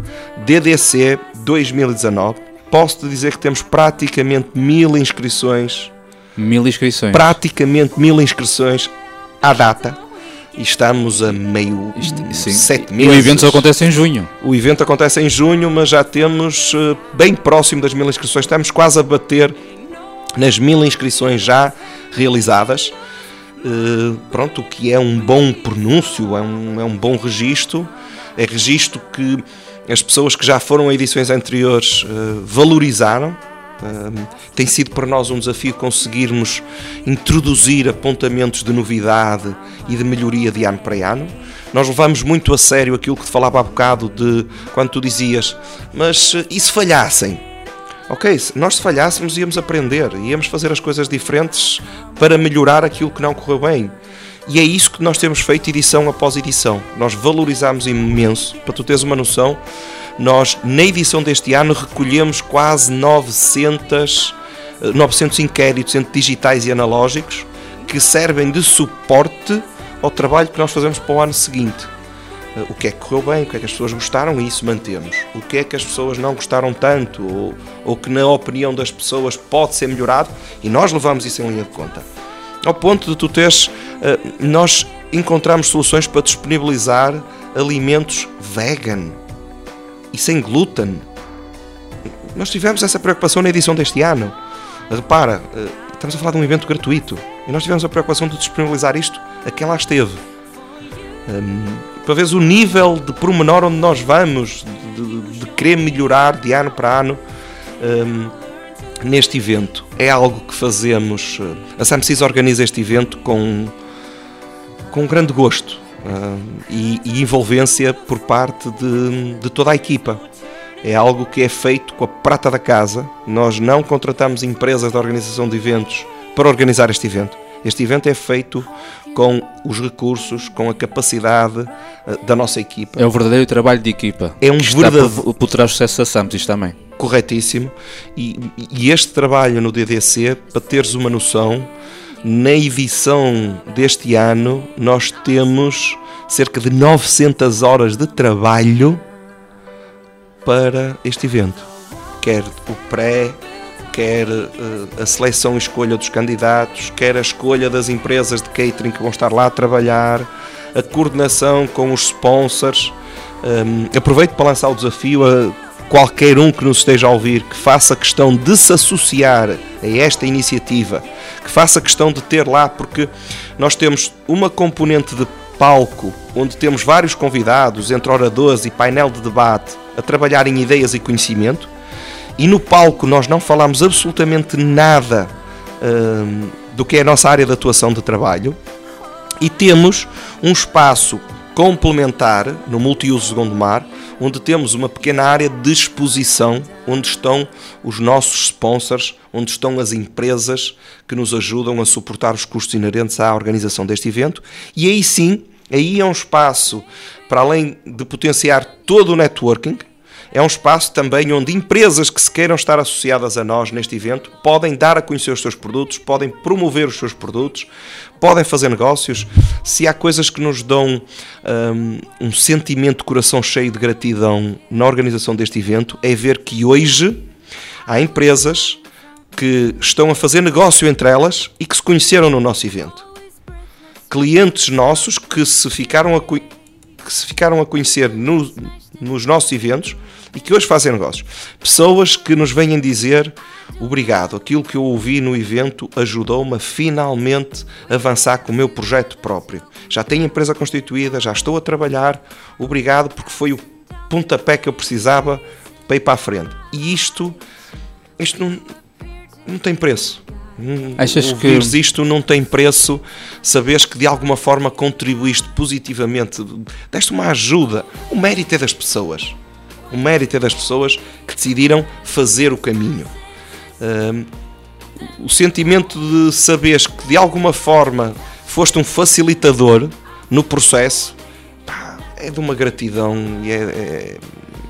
DDC 2019. Posso-te dizer que temos praticamente mil inscrições, Mil inscrições. praticamente mil inscrições à data. E estamos a meio, Sim. sete meses. o evento só acontece em junho. O evento acontece em junho, mas já temos eh, bem próximo das mil inscrições. Estamos quase a bater nas mil inscrições já realizadas. Eh, pronto, o que é um bom pronúncio, é um, é um bom registro. É registro que as pessoas que já foram a edições anteriores eh, valorizaram. Um, tem sido para nós um desafio conseguirmos introduzir apontamentos de novidade e de melhoria de ano para ano. Nós levamos muito a sério aquilo que te falava há bocado de quando tu dizias, mas e se falhassem? Ok, se nós se falhássemos íamos aprender, íamos fazer as coisas diferentes para melhorar aquilo que não correu bem. E é isso que nós temos feito edição após edição. Nós valorizamos imenso, para tu teres uma noção, nós na edição deste ano recolhemos quase 900, eh, 900 inquéritos entre digitais e analógicos que servem de suporte ao trabalho que nós fazemos para o ano seguinte. Eh, O que é que correu bem, o que é que as pessoas gostaram e isso mantemos. O que é que as pessoas não gostaram tanto ou, ou que na opinião das pessoas pode ser melhorado e nós levamos isso em linha de conta. Ao ponto de tu teres, eh, nós encontramos soluções para disponibilizar alimentos vegan e sem glúten. Nós tivemos essa preocupação na edição deste ano. Repara, eh, estamos a falar de um evento gratuito e nós tivemos a preocupação de disponibilizar isto a quem lá esteve. Hum, para veres o nível de pormenor onde nós vamos, de, de- querer melhorar de ano para ano hum, neste evento. É algo que fazemos. eh, A SAMSIS organiza este evento com, com grande gosto hum, e, e envolvência por parte de, de toda a equipa. É algo que é feito com a prata da casa. Nós não contratamos empresas de organização de eventos para organizar este evento. Este evento é feito com os recursos, com a capacidade eh, da nossa equipa. É o verdadeiro trabalho de equipa. É um que está verdade- por, por trás do sucesso da Samtis também. corretíssimo. E, e este trabalho no DDC, para teres uma noção, na edição deste ano nós temos cerca de 900 horas de trabalho para este evento. Quer o pré, quer eh, a seleção e escolha dos candidatos, quer a escolha das empresas de catering que vão estar lá a trabalhar, a coordenação com os sponsors. Um, aproveito para lançar o desafio a qualquer um que nos esteja a ouvir que faça questão de se associar a esta iniciativa, que faça questão de ter lá, porque nós temos uma componente de palco onde temos vários convidados, entre oradores e painel de debate, a trabalhar em ideias e conhecimento. E no palco nós não falamos absolutamente nada hum, do que é a nossa área de atuação de trabalho. E temos um espaço complementar no multiuso de Gondomar, onde temos uma pequena área de exposição, onde estão os nossos sponsors, onde estão as empresas que nos ajudam a suportar os custos inerentes à organização deste evento. E aí sim, aí é um espaço, para além de potenciar todo o networking, é um espaço também onde empresas que se queiram estar associadas a nós neste evento podem dar a conhecer os seus produtos, podem promover os seus produtos, podem fazer negócios. Se há coisas que nos dão um, um sentimento de coração cheio de gratidão na organização deste evento, é ver que hoje há empresas que estão a fazer negócio entre elas e que se conheceram no nosso evento. Clientes nossos que se ficaram a, que se ficaram a conhecer no, nos nossos eventos e que hoje fazem negócios. Pessoas que nos vêm dizer obrigado, aquilo que eu ouvi no evento ajudou-me a finalmente avançar com o meu projeto próprio. Já tenho empresa constituída, já estou a trabalhar, obrigado porque foi o pontapé que eu precisava para ir para a frente. E isto, isto não, não tem preço. Achas Ouvires que- isto não tem preço, sabes que de alguma forma contribuíste positivamente, deste uma ajuda. O mérito é das pessoas. O mérito é das pessoas que decidiram fazer o caminho. Hum, o sentimento de saberes que de alguma forma foste um facilitador no processo pá, é de uma gratidão e é, é-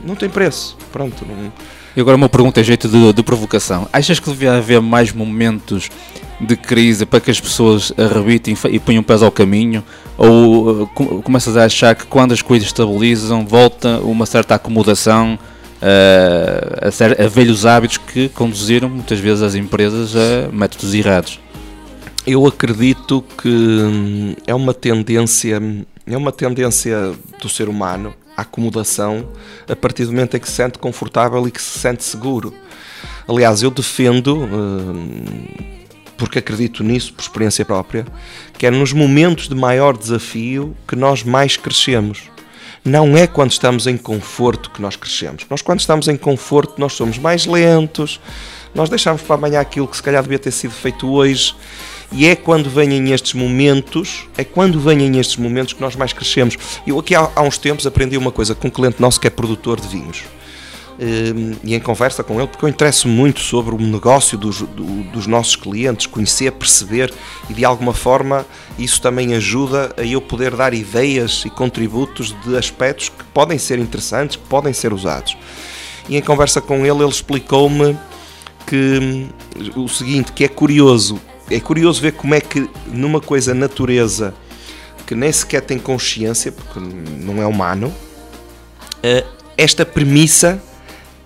não tem preço. Pronto, não- E agora uma pergunta em jeito de, de provocação. Achas que devia haver mais momentos de crise para que as pessoas arrebitem e ponham pés ao caminho? Ou com- começas a achar que quando as coisas estabilizam, volta uma certa acomodação uh, a, a velhos hábitos que conduziram muitas vezes as empresas a métodos errados? Eu acredito que hum, é uma tendência, é uma tendência do ser humano a acomodação a partir do momento em que se sente confortável e que se sente seguro. Aliás, eu defendo, hum, porque acredito nisso por experiência própria, que é nos momentos de maior desafio que nós mais crescemos. Não é quando estamos em conforto que nós crescemos. Nós, quando estamos em conforto, nós somos mais lentos, nós deixamos para amanhã aquilo que se calhar devia ter sido feito hoje. E é quando vêm estes momentos, é quando vêm estes momentos que nós mais crescemos. Eu aqui há, há uns tempos aprendi uma coisa com um cliente nosso que é produtor de vinhos. Hum, e em conversa com ele, porque eu interesso muito sobre o negócio dos, do- dos nossos clientes, conhecer, perceber e de alguma forma isso também ajuda a eu poder dar ideias e contributos de aspectos que podem ser interessantes, que podem ser usados. E em conversa com ele, ele explicou-me que hum, o seguinte, que é curioso, é curioso ver como é que numa coisa natureza que nem sequer tem consciência, porque não é humano, eh, esta premissa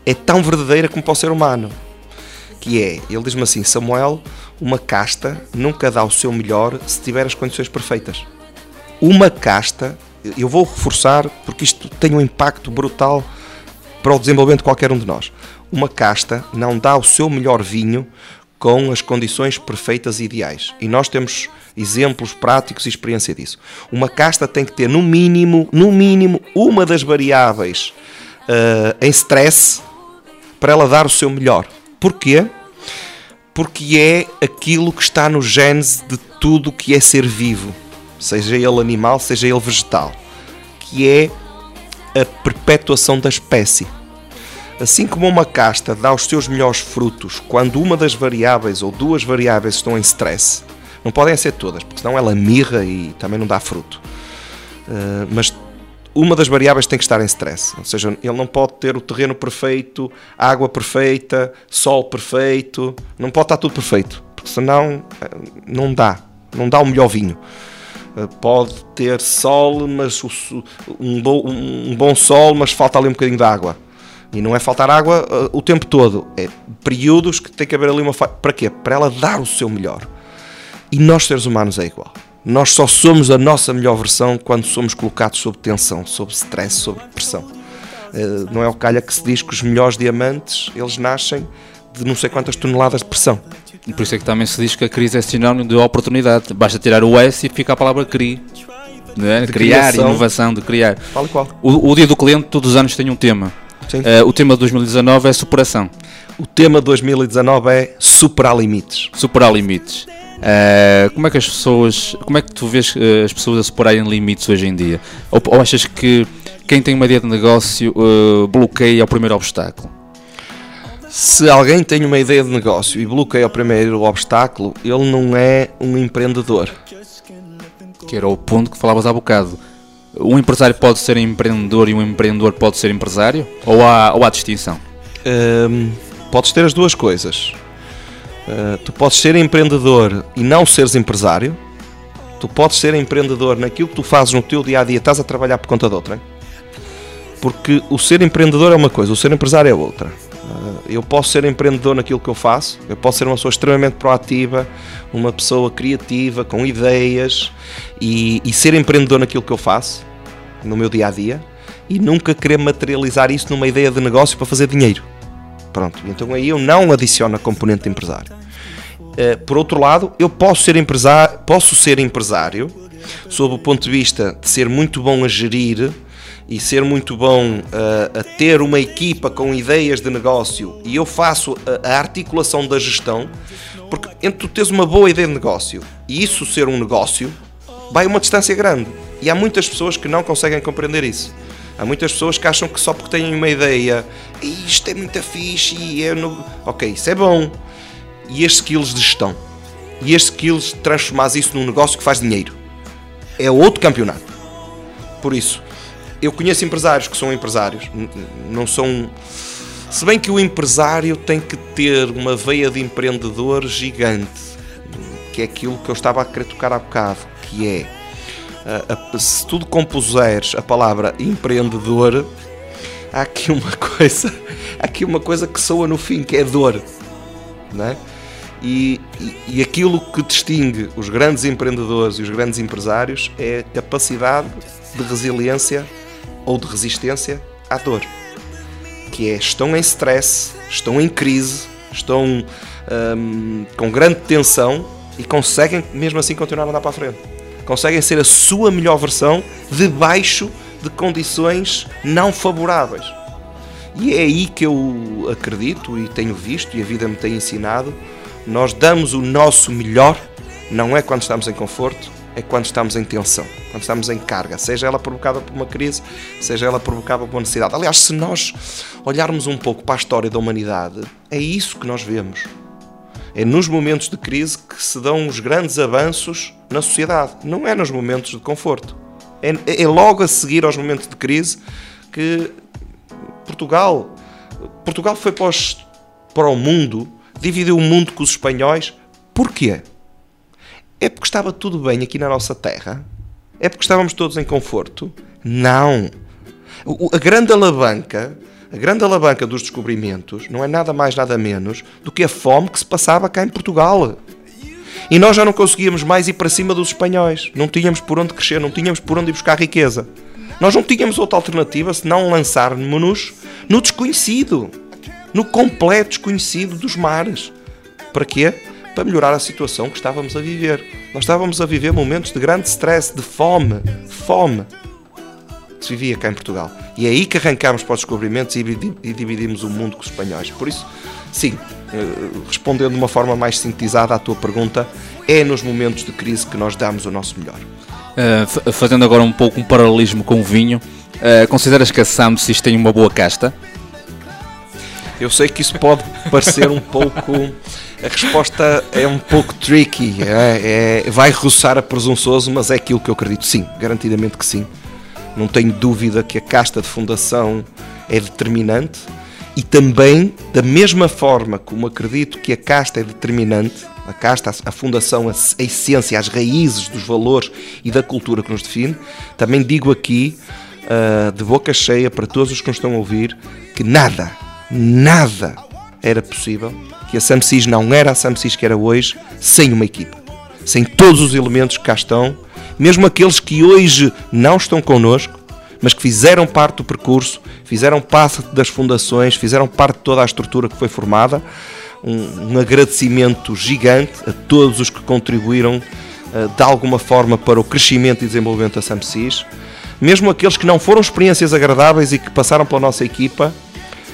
é tão verdadeira como para o ser humano. Que é, ele diz-me assim, Samuel, uma casta nunca dá o seu melhor se tiver as condições perfeitas. Uma casta, eu vou reforçar porque isto tem um impacto brutal para o desenvolvimento de qualquer um de nós. Uma casta não dá o seu melhor vinho com as condições perfeitas e ideais. E nós temos exemplos práticos e experiência disso. Uma casta tem que ter no mínimo, no mínimo, uma das variáveis ah, em stress para ela dar o seu melhor. Porquê? Porque é aquilo que está no gênese de tudo que é ser vivo, seja ele animal, seja ele vegetal, que é a perpetuação da espécie. Assim como uma casta dá os seus melhores frutos quando uma das variáveis ou duas variáveis estão em stress, não podem ser todas, porque senão ela mirra e também não dá fruto. Uh, mas uma das variáveis tem que estar em stress. Ou seja, ele não pode ter o terreno perfeito, água perfeita, sol perfeito, não pode estar tudo perfeito, porque senão eh, não dá, não dá o melhor vinho. Eh, Pode ter sol, mas o um, um bom sol, mas falta ali um bocadinho de água. E não é faltar água eh, o tempo todo, é períodos que tem que haver ali uma. Para quê? Para ela dar o seu melhor. E nós, seres humanos, é igual. Nós só somos a nossa melhor versão quando somos colocados sob tensão, sob stress, sob pressão. Eh, Não é o calha que se diz que os melhores diamantes eles nascem de não sei quantas toneladas de pressão. E por isso é que também se diz que a crise é sinónimo de oportunidade. Basta tirar o S e fica a palavra CRI. Não é? Criar, criação. inovação, de criar. Fala qual. O, o dia do cliente todos os anos tem um tema. Eh, o tema de 2019 é superação. O tema de 2019 é superar limites. Superar limites. Eh, como é que as pessoas. Como é que tu vês eh, as pessoas a superarem limites hoje em dia? Ou, ou achas que quem tem uma ideia de negócio eh, bloqueia o primeiro obstáculo? Se alguém tem uma ideia de negócio e bloqueia o primeiro obstáculo, ele não é um empreendedor. Que era o ponto que falavas há bocado. Um empresário pode ser empreendedor e um empreendedor pode ser empresário? Ou há, ou há distinção? Hum, podes ter as duas coisas. Uh, tu podes ser empreendedor e não seres empresário. Tu podes ser empreendedor naquilo que tu fazes no teu dia a dia, estás a trabalhar por conta de outrem. Porque o ser empreendedor é uma coisa, o ser empresário é outra. Uh, eu posso ser empreendedor naquilo que eu faço, eu posso ser uma pessoa extremamente proativa, uma pessoa criativa, com ideias e, e ser empreendedor naquilo que eu faço, no meu dia a dia, e nunca querer materializar isso numa ideia de negócio para fazer dinheiro. Pronto, então aí eu não adiciono a componente de empresário. Eh, por outro lado, eu posso ser, empresário, posso ser empresário sob o ponto de vista de ser muito bom a gerir e ser muito bom eh, a ter uma equipa com ideias de negócio e eu faço a, a articulação da gestão, porque entre tu teres uma boa ideia de negócio e isso ser um negócio, vai uma distância grande. E há muitas pessoas que não conseguem compreender isso. Há muitas pessoas que acham que só porque têm uma ideia, "Ih, isto é muito fixe, e é no... ok, isso é bom. E estes skills de gestão, e estes skills de transformar isso num negócio que faz dinheiro, é outro campeonato. Por isso, eu conheço empresários que são empresários, não são. Se bem que o empresário tem que ter uma veia de empreendedor gigante, que é aquilo que eu estava a querer tocar há bocado, que é a- se tu compuseres a palavra empreendedor, há aqui uma coisa, aqui uma coisa que soa no fim, que é dor, não é? E, e, e aquilo que distingue os grandes empreendedores e os grandes empresários é a capacidade de resiliência ou de resistência à dor. Que é, estão em stress, estão em crise, estão hum, com grande tensão e conseguem mesmo assim continuar a andar para a frente. Conseguem ser a sua melhor versão debaixo de condições não favoráveis. E é aí que eu acredito e tenho visto e a vida me tem ensinado. Nós damos o nosso melhor, não é quando estamos em conforto, é quando estamos em tensão, quando estamos em carga, seja ela provocada por uma crise, seja ela provocada por uma necessidade. Aliás, se nós olharmos um pouco para a história da humanidade, é isso que nós vemos. É nos momentos de crise que se dão os grandes avanços na sociedade, não é nos momentos de conforto. É, é logo a seguir aos momentos de crise que Portugal, Portugal foi para, os- para o mundo, dividiu o mundo com os espanhóis. Porquê? É porque estava tudo bem aqui na nossa terra? É porque estávamos todos em conforto? Não. O- A grande alavanca, a grande alavanca dos descobrimentos não é nada mais nada menos do que a fome que se passava cá em Portugal. E nós já não conseguíamos mais ir para cima dos espanhóis. Não tínhamos por onde crescer, não tínhamos por onde ir buscar riqueza. Nós não tínhamos outra alternativa senão lançar-nos no desconhecido, no completo desconhecido dos mares. Para quê? Para melhorar a situação que estávamos a viver. Nós estávamos a viver momentos de grande stress, de fome, fome que se vivia cá em Portugal. E é aí que arrancámos para os descobrimentos e dividi- e dividimos o mundo com os espanhóis. Por isso, sim, eh, respondendo de uma forma mais sintetizada à tua pergunta, é nos momentos de crise que nós damos o nosso melhor. Uh, fa- fazendo agora um pouco um paralelismo com o vinho, uh, consideras que a Samsis tem uma boa casta? Eu sei que isso pode parecer um pouco. A resposta é um pouco tricky, é, é- vai roçar a presunçoso, mas é aquilo que eu acredito, sim, garantidamente que sim. Não tenho dúvida que a casta de fundação é determinante e também, da mesma forma como acredito que a casta é determinante, a casta, a fundação, a essência, as raízes dos valores e da cultura que nos define, também digo aqui, ah, de boca cheia para todos os que nos estão a ouvir, que nada, nada era possível, que a Samsis não era a Samsis que era hoje, sem uma equipa. Sem todos os elementos que cá estão, mesmo aqueles que hoje não estão connosco, mas que fizeram parte do percurso, fizeram parte das fundações, fizeram parte de toda a estrutura que foi formada. Um, um agradecimento gigante a todos os que contribuíram eh, de alguma forma para o crescimento e desenvolvimento da SAMSIS. Mesmo aqueles que não foram experiências agradáveis e que passaram pela nossa equipa,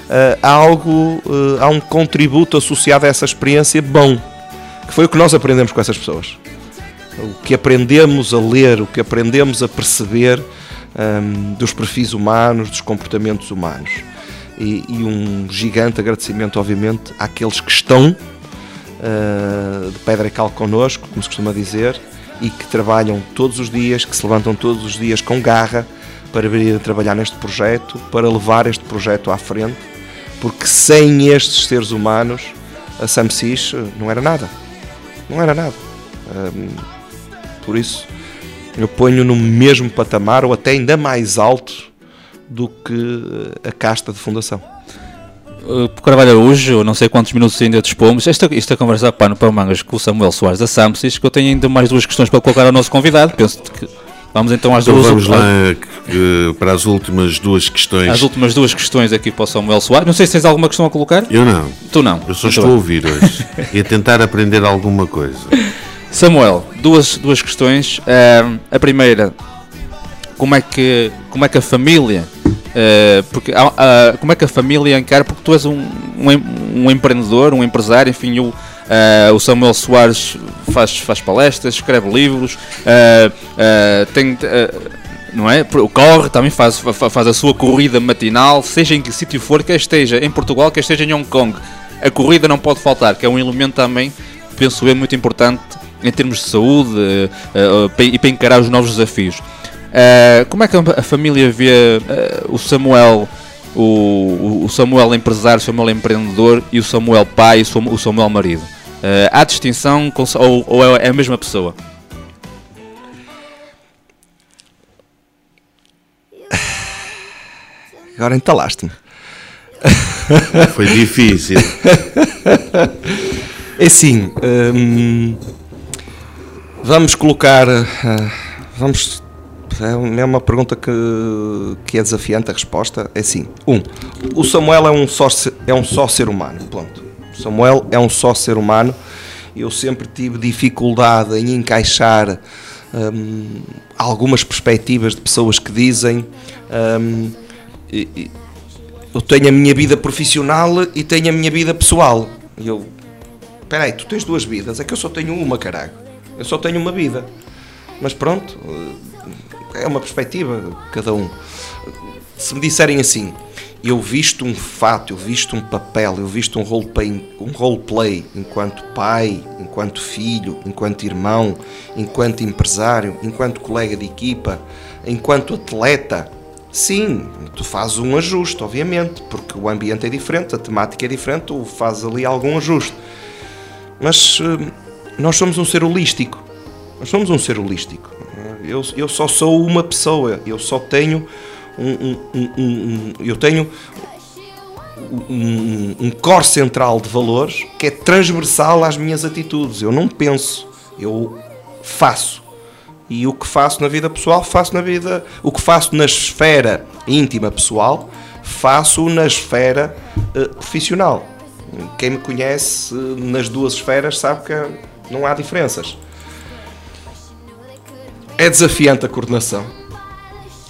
eh, há algo, eh, há um contributo associado a essa experiência bom, que foi o que nós aprendemos com essas pessoas o que aprendemos a ler, o que aprendemos a perceber hum, dos perfis humanos, dos comportamentos humanos. E, e um gigante agradecimento, obviamente, àqueles que estão uh, de pedra e cal connosco, como se costuma dizer, e que trabalham todos os dias, que se levantam todos os dias com garra para vir a trabalhar neste projeto, para levar este projeto à frente, porque sem estes seres humanos, a SAMSIS não era nada. Não era nada. Hum, por isso, eu ponho no mesmo patamar ou até ainda mais alto do que a casta de fundação. Uh, Por Carvalho Araújo, eu não sei quantos minutos ainda dispomos. Esta, esta conversa a pano para mangas com o Samuel Soares da Samsis, que eu tenho ainda mais duas questões para colocar ao nosso convidado. Penso que vamos então às Então duas vamos lá eh, para as últimas duas questões. As últimas duas questões aqui para o Samuel Soares. Não sei se tens alguma questão a colocar. Eu não. Tu não. Eu só estou a ouvir hoje e a tentar aprender alguma coisa. Samuel, duas, duas questões. A primeira, como é que, como é que a família, eh, porque, há- como é que a família encara, porque tu és um, um, um empreendedor, um empresário, enfim, o, eh, o Samuel Soares faz, faz palestras, escreve livros, eh, tem, não é? Corre, também faz, fa- faz a sua corrida matinal, seja em que sítio for, quer esteja em Portugal, quer esteja em Hong Kong. A corrida não pode faltar, que é um elemento também, penso eu, muito importante em termos de saúde eh, eh, e para encarar os novos desafios. Eh, como é que a família vê o Samuel, o, Samuel empresário, o Samuel empreendedor e o Samuel pai e o Samu- o Samuel marido? Há distinção ou, ou é a mesma pessoa? Agora entalaste-me. Foi difícil. É assim, hum, vamos colocar. ah, vamos. É é uma pergunta que, que é desafiante a resposta. É assim: um, o Samuel é um só, é um só ser humano. Ponto. O Samuel é um só ser humano. Eu sempre tive dificuldade em encaixar hum, algumas perspectivas de pessoas que dizem. hum, eu tenho a minha vida profissional e tenho a minha vida pessoal. E eu, espera aí, tu tens duas vidas, é que eu só tenho uma, caralho. Eu só tenho uma vida. Mas pronto, é uma perspectiva cada um. Se me disserem assim, eu visto um fato, eu visto um papel, eu visto um roleplay, um roleplay enquanto pai, enquanto filho, enquanto irmão, enquanto empresário, enquanto colega de equipa, enquanto atleta, sim, tu fazes um ajuste, obviamente, porque o ambiente é diferente, a temática é diferente, tu fazes ali algum ajuste. Mas eh, nós somos um ser holístico. Nós somos um ser holístico. Eu, eu só sou uma pessoa. Eu só tenho um, um- um- eu tenho um, core central de valores que é transversal às minhas atitudes. Eu não penso, eu faço. E o que faço na vida pessoal, faço na vida. O que faço na esfera íntima pessoal, faço na esfera eh, profissional. Quem me conhece eh, nas duas esferas sabe que não há diferenças. É desafiante a coordenação.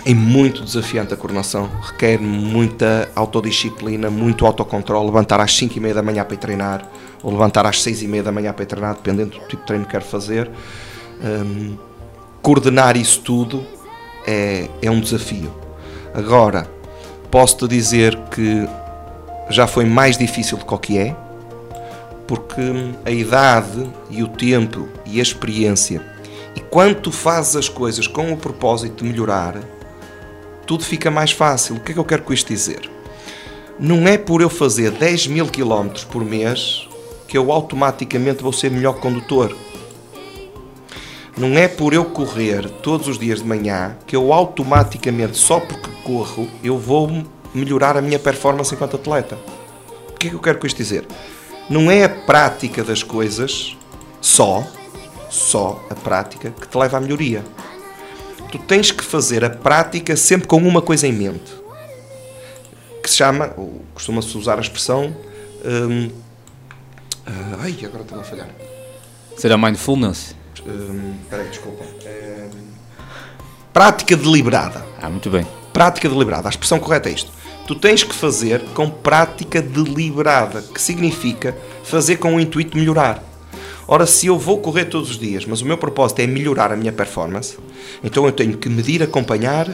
É muito desafiante a coordenação. Requer muita autodisciplina, muito autocontrole. Levantar às 5 e meia da manhã para ir treinar, ou levantar às 6 e meia da manhã para ir treinar, dependendo do tipo de treino que quero fazer. Hum, coordenar isso tudo é, é um desafio. Agora, posso-te dizer que já foi mais difícil do que o que é, porque a idade e o tempo e a experiência, e quando tu fazes as coisas com o propósito de melhorar, tudo fica mais fácil. O que é que eu quero com isto dizer? Não é por eu fazer 10 mil quilómetros por mês que eu automaticamente vou ser melhor condutor. Não é por eu correr todos os dias de manhã que eu automaticamente, só porque corro, eu vou melhorar a minha performance enquanto atleta. O que é que eu quero com isto dizer? Não é a prática das coisas só, só a prática que te leva à melhoria. Tu tens que fazer a prática sempre com uma coisa em mente. Que se chama, costuma-se usar a expressão. hum, ah, ai, agora estou a falhar. Será mindfulness? Hum, aí, desculpa. Hum, prática deliberada. Ah, muito bem. Prática deliberada. A expressão correta é isto. Tu tens que fazer com prática deliberada, que significa fazer com o intuito de melhorar. Ora, se eu vou correr todos os dias, mas o meu propósito é melhorar a minha performance, então eu tenho que medir, acompanhar,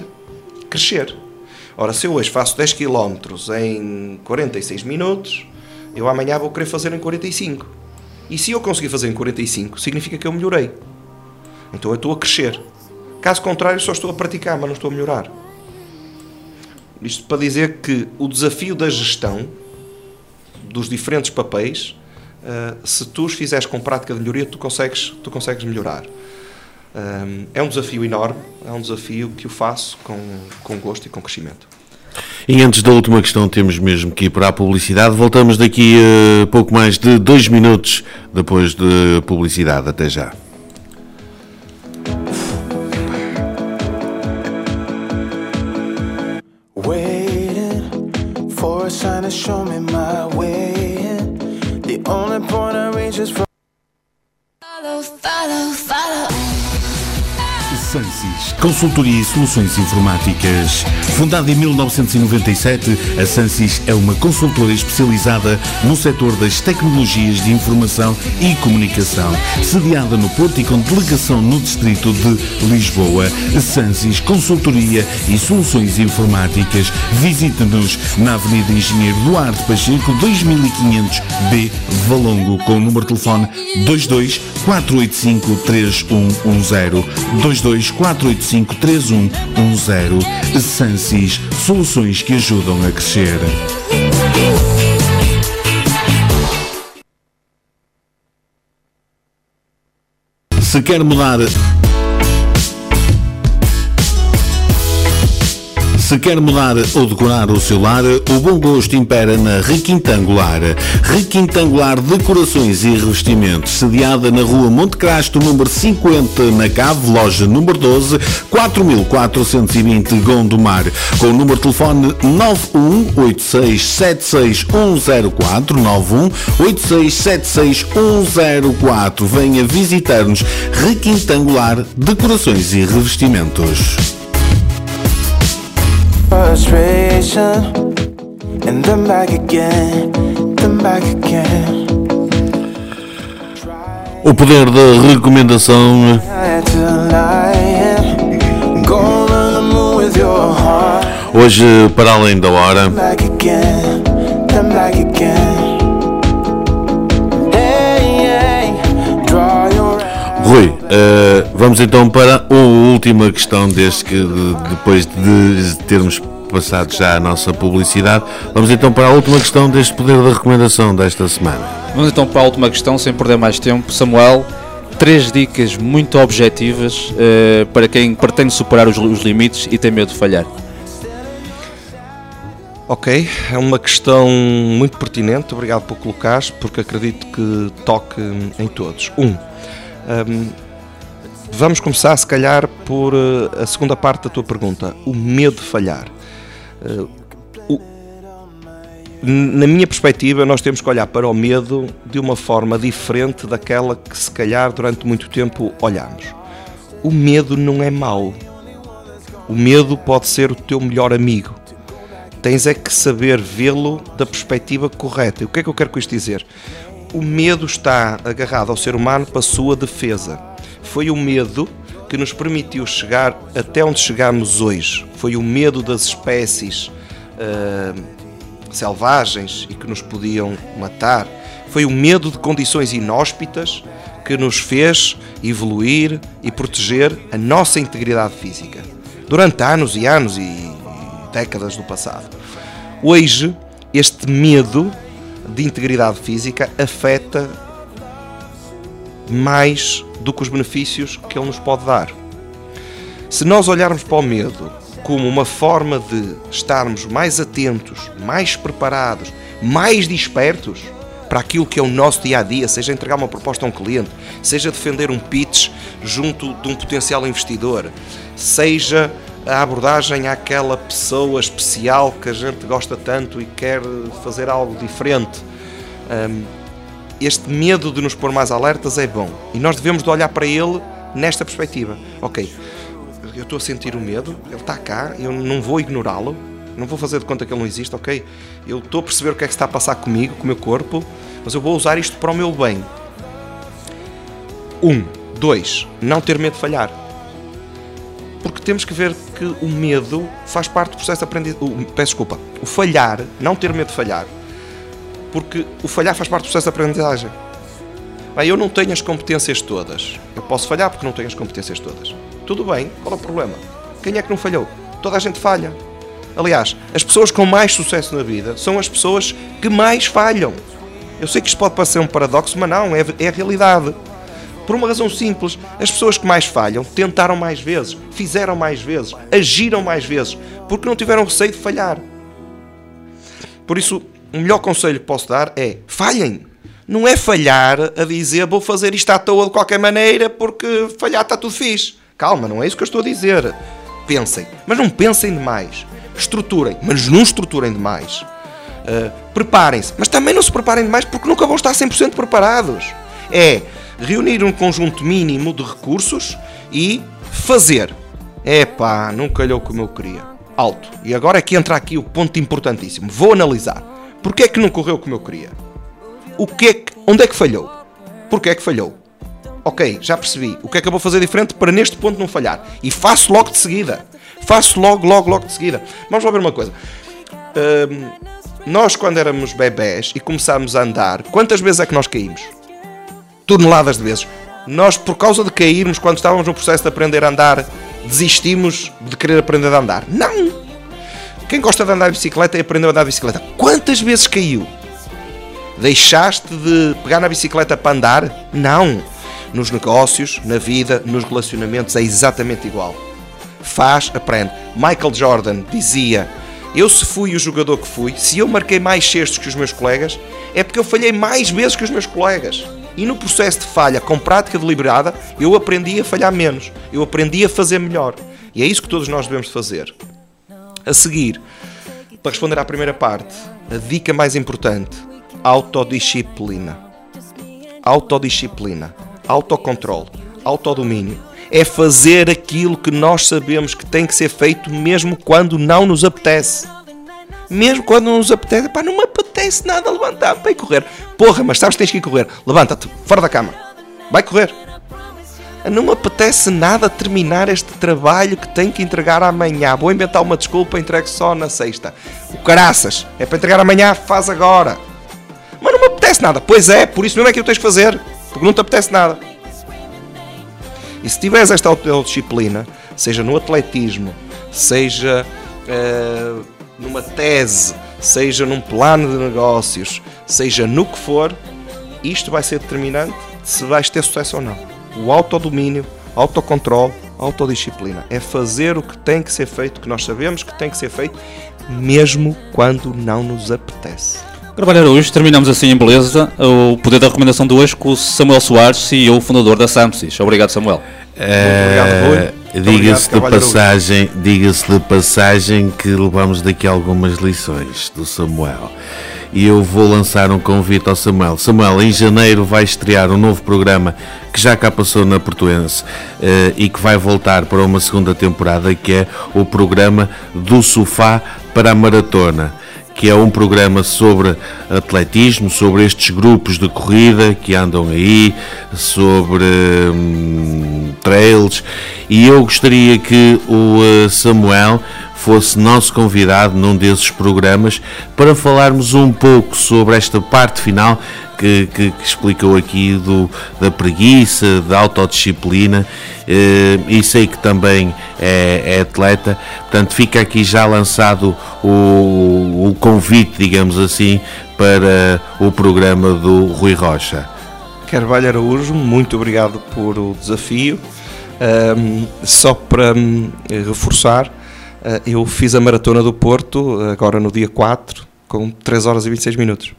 crescer. Ora, se eu hoje faço 10 km em 46 minutos, eu amanhã vou querer fazer em 45. E se eu conseguir fazer em 45, significa que eu melhorei. Então eu estou a crescer. Caso contrário, só estou a praticar, mas não estou a melhorar. Isto para dizer que o desafio da gestão dos diferentes papéis, eh, se tu os fizeres com prática de melhoria, tu consegues, tu consegues melhorar. Um, é um desafio enorme, é um desafio que eu faço com, com gosto e com crescimento. E antes da última questão, temos mesmo que ir para a publicidade. Voltamos daqui a pouco mais de dois minutos depois de publicidade. Até já. To show me my way. The only point I reach is from. Follow, follow, follow. Sansis, consultoria e soluções informáticas. Fundada em 1997, a Sansis é uma consultora especializada no setor das tecnologias de informação e comunicação, sediada no Porto e com delegação no distrito de Lisboa. Sansis, consultoria e soluções informáticas. Visite-nos na Avenida Engenheiro Duarte Pacheco, 2500B, Valongo, com o número de telefone 22 485 3110. 22 485 3110. Sansis, soluções que ajudam a crescer. Se quer mudar. Se quer mudar ou decorar o seu lar, o bom gosto impera na Requintangular. Requintangular Decorações e Revestimentos, sediada na rua Monte Crasto, número 50, na Cave, loja número 12, 4420 Gondomar, com o número de telefone 918676104, 918676104. Venha visitar-nos Requintangular Decorações e Revestimentos. Frustration. And then back again. Then back again. O poder da recomendação. Hoje, para além da hora, Rui, eh, vamos então para a última questão desde que de- depois de termos passado já a nossa publicidade, vamos então para a última questão deste poder da recomendação desta semana. Vamos então para a última questão, sem perder mais tempo. Samuel, três dicas muito objetivas eh, para quem pretende superar os, os limites e tem medo de falhar. Ok, é uma questão muito pertinente, obrigado por colocares, porque acredito que toque em todos. Um, hum, vamos começar se calhar por eh, a segunda parte da tua pergunta, o medo de falhar. Eh, na minha perspectiva, nós temos que olhar para o medo de uma forma diferente daquela que se calhar durante muito tempo olhamos. O medo não é mau. O medo pode ser o teu melhor amigo tens é que saber vê-lo da perspectiva correta. E o que é que eu quero com isto dizer? O medo está agarrado ao ser humano para a sua defesa. Foi o medo que nos permitiu chegar até onde chegamos hoje. Foi o medo das espécies ah, selvagens e que nos podiam matar. Foi o medo de condições inóspitas que nos fez evoluir e proteger a nossa integridade física. Durante anos e anos e décadas do passado. Hoje, este medo de integridade física afeta mais do que os benefícios que ele nos pode dar. Se nós olharmos para o medo como uma forma de estarmos mais atentos, mais preparados, mais despertos para aquilo que é o nosso dia a dia, seja entregar uma proposta a um cliente, seja defender um pitch junto de um potencial investidor, seja a abordagem àquela pessoa especial que a gente gosta tanto e quer fazer algo diferente. Um, este medo de nos pôr mais alertas é bom e nós devemos de olhar para ele nesta perspectiva. Ok, eu estou a sentir o medo, ele está cá, eu não vou ignorá-lo, não vou fazer de conta que ele não existe, ok? Eu estou a perceber o que é que está a passar comigo, com o meu corpo, mas eu vou usar isto para o meu bem. Um. Dois. Não ter medo de falhar. Porque temos que ver que o medo faz parte do processo de aprendizagem. Peço desculpa. O falhar, não ter medo de falhar, porque o falhar faz parte do processo de aprendizagem. Bem, eu não tenho as competências todas. Eu posso falhar porque não tenho as competências todas. Tudo bem, qual é o problema? Quem é que não falhou? Toda a gente falha. Aliás, as pessoas com mais sucesso na vida são as pessoas que mais falham. Eu sei que isto pode parecer um paradoxo, mas não, é, é a realidade. Por uma razão simples, as pessoas que mais falham tentaram mais vezes, fizeram mais vezes, agiram mais vezes, porque não tiveram receio de falhar. Por isso, o melhor conselho que posso dar é falhem. Não é falhar a dizer vou fazer isto à toa de qualquer maneira porque falhar está tudo fixe. Calma, não é isso que eu estou a dizer. Pensem, mas não pensem demais. Estruturem, mas não estruturem demais. Uh, preparem-se, mas também não se preparem demais porque nunca vão estar 100% preparados. É reunir um conjunto mínimo de recursos e fazer. Epá, não calhou como eu queria. Alto. E agora é que entra aqui o ponto importantíssimo. Vou analisar. Porquê é que não correu como eu queria? O que é que, onde é que falhou? Porquê é que falhou? Ok, já percebi. O que é que eu vou fazer diferente para neste ponto não falhar? E faço logo de seguida. Faço logo, logo, logo de seguida. Vamos lá ver uma coisa. Hum, nós, quando éramos bebés e começámos a andar, quantas vezes é que nós caímos? Toneladas de vezes. Nós, por causa de cairmos, quando estávamos no processo de aprender a andar, desistimos de querer aprender a andar. Não! Quem gosta de andar de bicicleta e aprendeu a andar de bicicleta, quantas vezes caiu? Deixaste de pegar na bicicleta para andar? Não! Nos negócios, na vida, nos relacionamentos é exatamente igual. Faz, aprende. Michael Jordan dizia: Eu, se fui o jogador que fui, se eu marquei mais cestos que os meus colegas, é porque eu falhei mais vezes que os meus colegas. E no processo de falha, com prática deliberada, eu aprendi a falhar menos. Eu aprendi a fazer melhor. E é isso que todos nós devemos fazer. A seguir, para responder à primeira parte, a dica mais importante: autodisciplina. Autodisciplina, autocontrole, autodomínio. É fazer aquilo que nós sabemos que tem que ser feito mesmo quando não nos apetece. Mesmo quando não nos apetece, pá, não me apetece nada levantar para ir correr. Porra, mas sabes que tens que ir correr. Levanta-te, fora da cama. Vai correr não me apetece nada terminar este trabalho que tenho que entregar amanhã. Vou inventar uma desculpa, entrego só na sexta. O caraças, é para entregar amanhã, faz agora. Mas não me apetece nada. Pois é, por isso mesmo é que eu tens de fazer, porque não te apetece nada. E se tiveres esta autodisciplina, seja no atletismo, seja uh, numa tese, seja num plano de negócios, seja no que for, isto vai ser determinante se vais ter sucesso ou não o autodomínio, autocontrole, autodisciplina. É fazer o que tem que ser feito, que nós sabemos que tem que ser feito, mesmo quando não nos apetece. Trabalhar hoje, terminamos assim em beleza o poder da recomendação de hoje com o Samuel Soares, CEO fundador da Samsys. Obrigado, Samuel. É, diga-se de passagem, diga-se de passagem que levamos daqui algumas lições do Samuel e eu vou lançar um convite ao Samuel. Samuel, em janeiro vai estrear um novo programa que já cá passou na Portuense uh, e que vai voltar para uma segunda temporada, que é o programa Do Sofá para a Maratona que é um programa sobre atletismo, sobre estes grupos de corrida que andam aí, sobre hum, trails, e eu gostaria que o uh, Samuel fosse nosso convidado num desses programas para falarmos um pouco sobre esta parte final que, que, que explicou aqui do, da preguiça, da autodisciplina eh, e sei que também é, é, atleta, portanto fica aqui já lançado o, o convite, digamos assim, para o programa do Rui Rocha. Carvalho Araújo, muito obrigado por o desafio. Um, só para um, reforçar, eu fiz a maratona do Porto agora no dia 4 com 3 horas e 26 minutos.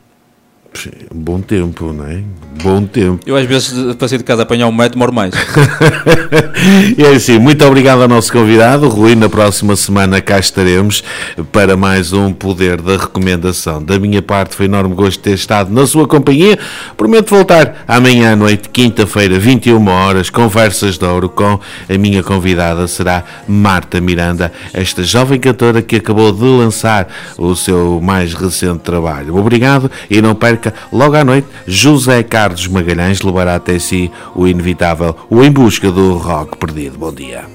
Bom tempo, não é? Bom tempo. Eu às vezes para sair de casa apanhar um metro demoro mais. e é assim, muito obrigado ao nosso convidado, Rui. Na próxima semana cá estaremos para mais um Poder da Recomendação. Da minha parte, foi enorme gosto ter estado na sua companhia. Prometo voltar amanhã à noite, quinta-feira, 21 horas, conversas de ouro com a minha convidada será Marta Miranda, esta jovem cantora que acabou de lançar o seu mais recente trabalho. Obrigado e não perca logo à noite José Carlos Magalhães levará até si o inevitável O Em Busca do Rock Perdido. Bom dia.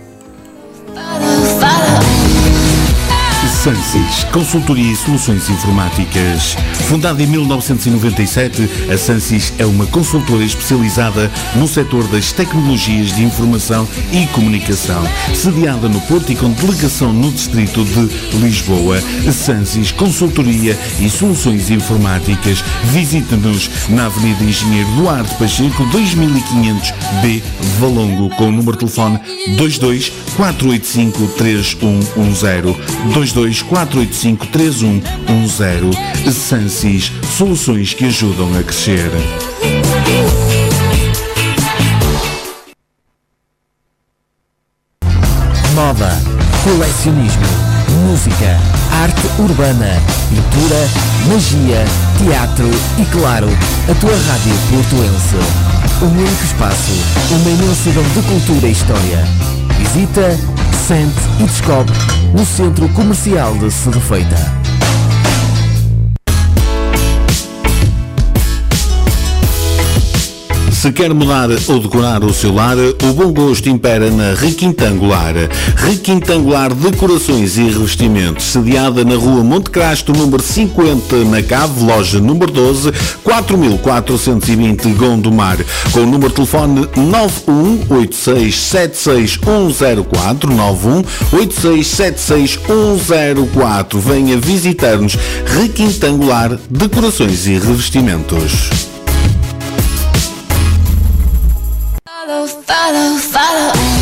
Sansis, consultoria e soluções informáticas. Fundada em 1997, a Sansis é uma consultora especializada no setor das tecnologias de informação e comunicação. Sediada no Porto e com delegação no distrito de Lisboa, Sansis Consultoria e Soluções Informáticas. Visite-nos na Avenida Engenheiro Duarte Pacheco, 2500B, Valongo, com o número de telefone 22 485 3110 22 485 3110. Sansis, soluções que ajudam a crescer. Moda, colecionismo, música, arte urbana, pintura, magia, teatro e, claro, a tua rádio portuense. Um único espaço, uma imensidão de cultura e história. Visita, sente e descobre no Centro Comercial de Sedefeita. Se quer mudar ou decorar o seu lar, o bom gosto impera na Requintangular. Requintangular Decorações e Revestimentos, sediada na rua Monte Crasto, número 50, na Cave, loja número 12, 4420 Gondomar, com o número de telefone 918676104, 918676104. Venha visitar-nos Requintangular Decorações e Revestimentos. Follow, follow, follow.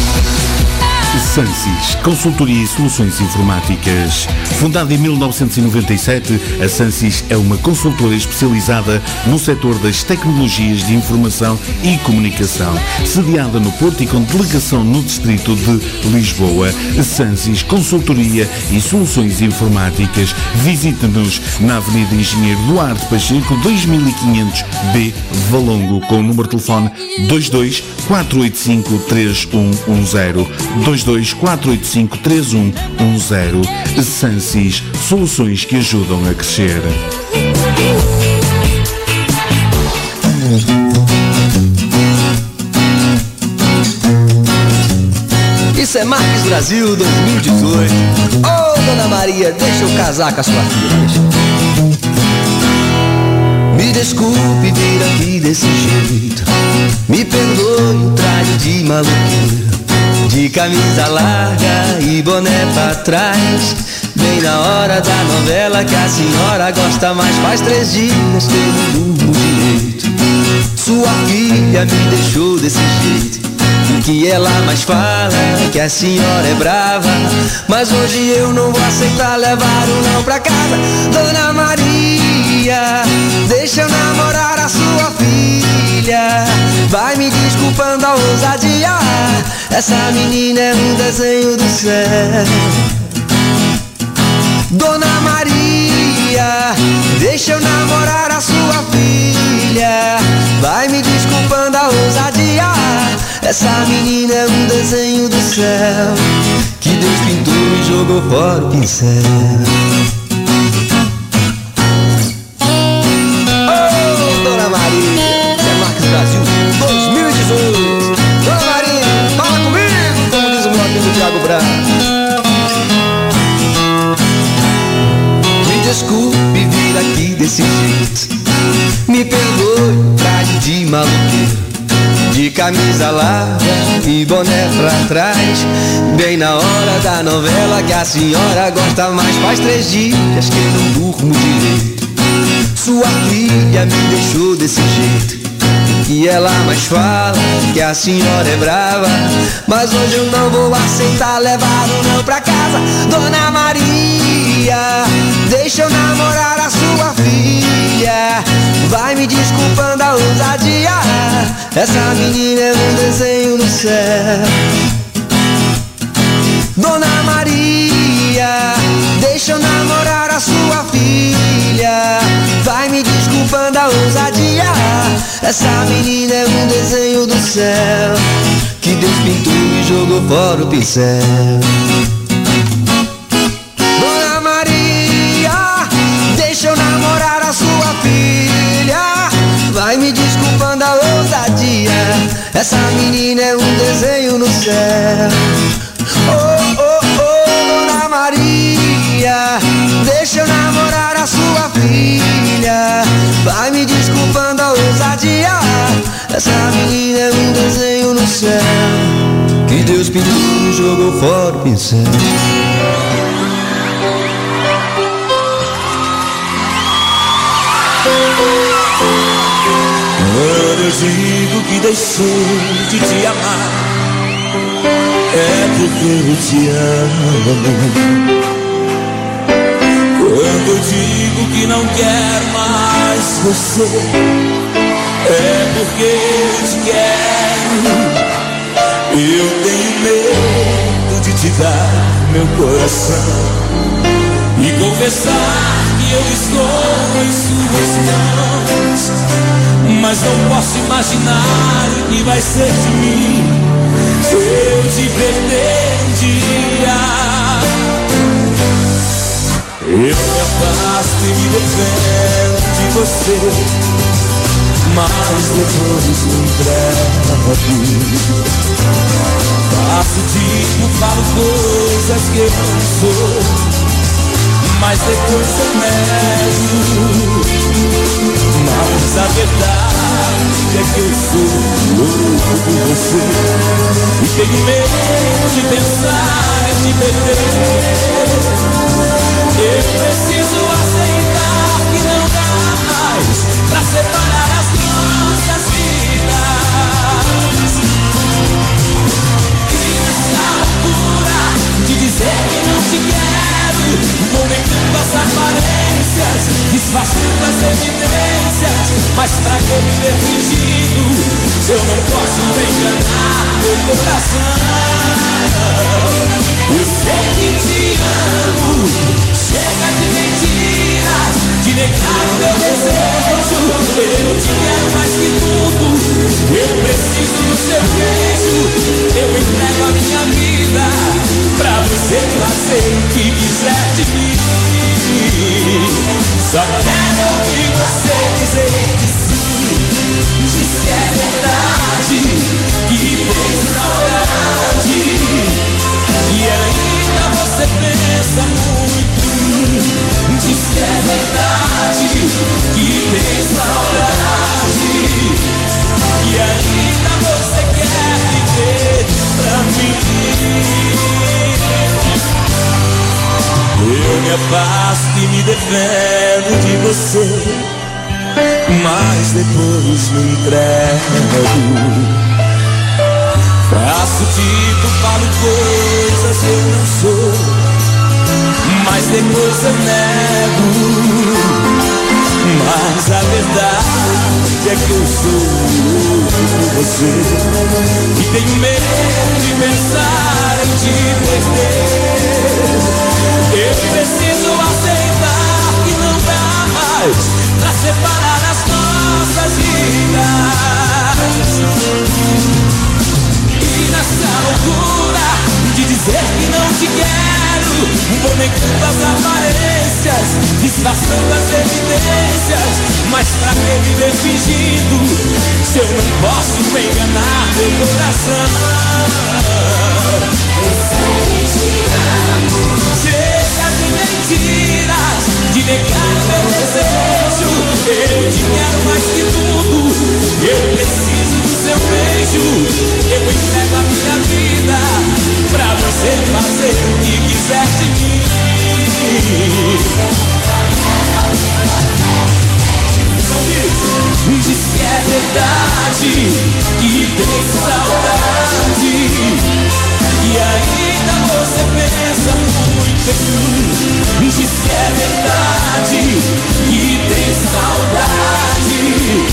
Sansis, consultoria e soluções informáticas. Fundada em 1997, a Sansis é uma consultora especializada no setor das tecnologias de informação e comunicação. Sediada no Porto e com delegação no distrito de Lisboa, Sansis Consultoria e Soluções Informáticas. Visite-nos na Avenida Engenheiro Duarte Pacheco, 2500B, Valongo, com o número de telefone 22 485 3110. 22 485 3110. Sansis, soluções que ajudam a crescer. Isso é Marques Brasil 2018. Ô, Dona Maria, deixa eu casar com a sua filha. Me desculpe vir aqui desse jeito. Me perdoe o traje de maluqueiro. De camisa larga e boné pra trás. Bem na hora da novela que a senhora gosta mais. Faz três dias que eu durmo direito. Sua filha me deixou desse jeito. O que ela mais fala é que a senhora é brava. Mas hoje eu não vou aceitar levar o não pra casa. Dona Maria, deixa eu namorar a sua filha. Vai me desculpando a ousadia. Essa menina é um desenho do céu. Dona Maria, deixa eu namorar a sua filha. Vai me desculpando a ousadia. Essa menina é um desenho do céu. Que Deus pintou e jogou fora o pincel. Desse jeito. Me perdoe, traje de maluqueiro. De camisa larga e boné pra trás Bem na hora da novela que a senhora gosta mais Faz três dias que não durmo direito Sua filha me deixou desse jeito e ela mais fala que a senhora é brava. Mas hoje eu não vou aceitar levar o não pra casa. Dona Maria, deixa eu namorar a sua filha. Vai me desculpando a ousadia. Essa menina é um desenho no céu. Dona Maria, deixa eu namorar a sua filha. Vai me desculpando a ousadia. Essa menina é um desenho do céu que Deus pintou e jogou fora o pincel. Dona Maria, deixa eu namorar a sua filha. Vai me desculpando a ousadia. Essa menina é um desenho no céu. Essa menina é um desenho no céu. Que Deus pintou e jogou fora o pincel. Quando eu digo que deixei de te amar, é porque eu te amo. Quando eu digo que não quero mais você, é porque eu te quero. Eu tenho medo de te dar meu coração e confessar que eu estou em suas mãos. Mas não posso imaginar o que vai ser de mim se eu te perder um dia. Eu me afasto e me defendo de você, mas depois me entrego. Faço tipo, falo coisas que eu não sou mas depois eu nego. Mas a verdade é que eu sou louco por você e tenho medo de pensar em te perder. Eu preciso aceitar que não te quero. Vou as aparências, disfarçando as evidências. Mas pra que viver fingindo se eu não posso enganar meu coração? Eu sei que te amo, chega de de negar o meu desejo. Eu te quero mais que tudo, eu preciso do seu beijo. Eu entrego a minha vida pra você fazer o que quiser de mim. Só quero ouvir você dizer que sim, diz que é verdade, que tem saudade. E ainda você pensa muito diz que é verdade, que tem saudade. E ainda você quer viver pra mim. Eu me afasto e me defendo de você, mas depois me entrego. Faço tipo, falo coisas que eu não sou, mas depois eu nego. Mas a verdade é que eu sou por você e tenho medo de pensar em te perder. Eu preciso aceitar que não dá mais pra separar as nossas vidas. E nessa loucura de dizer que não te quero, Fingindo, bonecando as aparências Disfarçando as evidências. Mas pra que viver fingindo? Se eu não posso me enganar meu coração. Eu sei te amo Chega de mentiras De negar meu desejo. Eu te quero mais que tudo. Eu preciso do seu beijo. Eu entrego a minha vida Pra você fazer o que Diz que é verdade que tem saudade. E ainda você pensa muito em Diz que é verdade que tem saudade.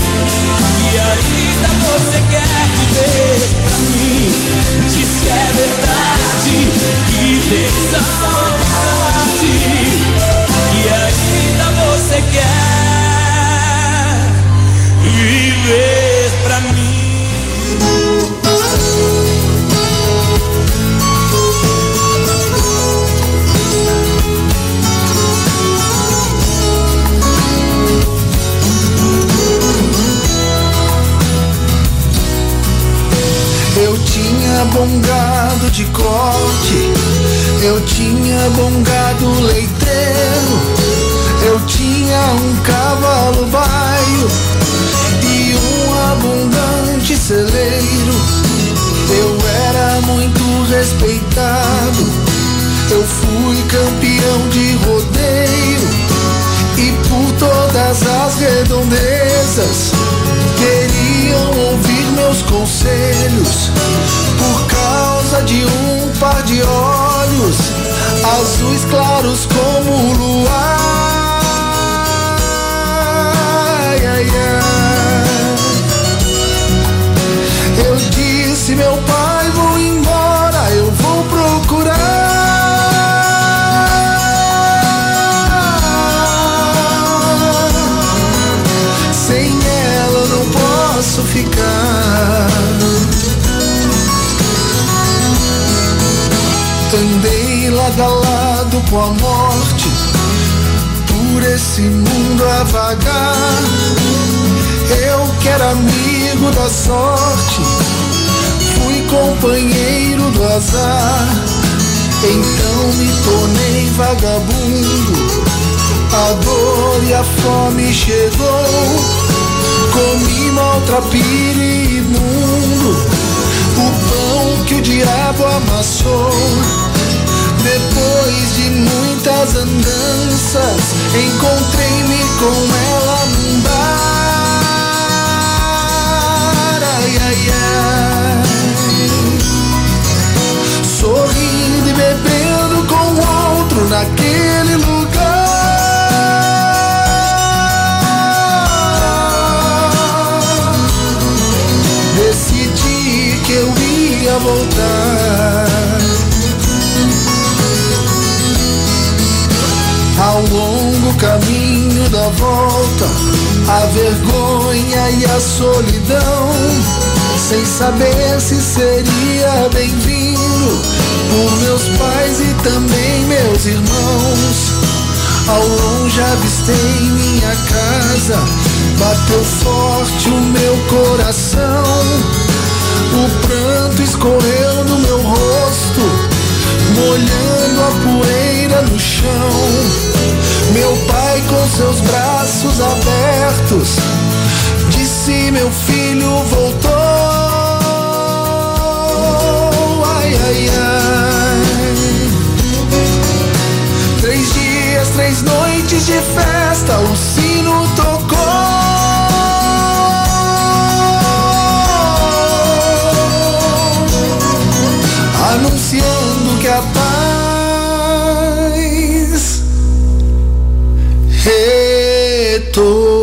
Gado de corte, eu tinha bom gado leiteiro, eu tinha um cavalo baio e um abundante celeiro. Eu era muito respeitado, eu fui campeão de rodeio e por todas as redondezas queriam ouvir meus conselhos de um par de olhos azuis claros como o luar. Com a morte, por esse mundo a vagar. Eu que era amigo da sorte, fui companheiro do azar. Então me tornei vagabundo, a dor e a fome chegou. Comi maltrapilho e imundo, o pão que o diabo amassou. Depois de muitas andanças, encontrei-me com ela num bar. Ai, ai, ai. Sorrindo e bebendo com outro naquele lugar. Decidi que eu ia voltar. Ao longo caminho da volta, a vergonha e a solidão, sem saber se seria bem-vindo por meus pais e também meus irmãos. Ao longe avistei minha casa, bateu forte o meu coração. O pranto escorreu no meu rosto, molhando a poeira no chão. Meu pai com seus braços abertos disse: Meu filho voltou. Ai, ai, ai. Três dias, três noites de festa, o todo.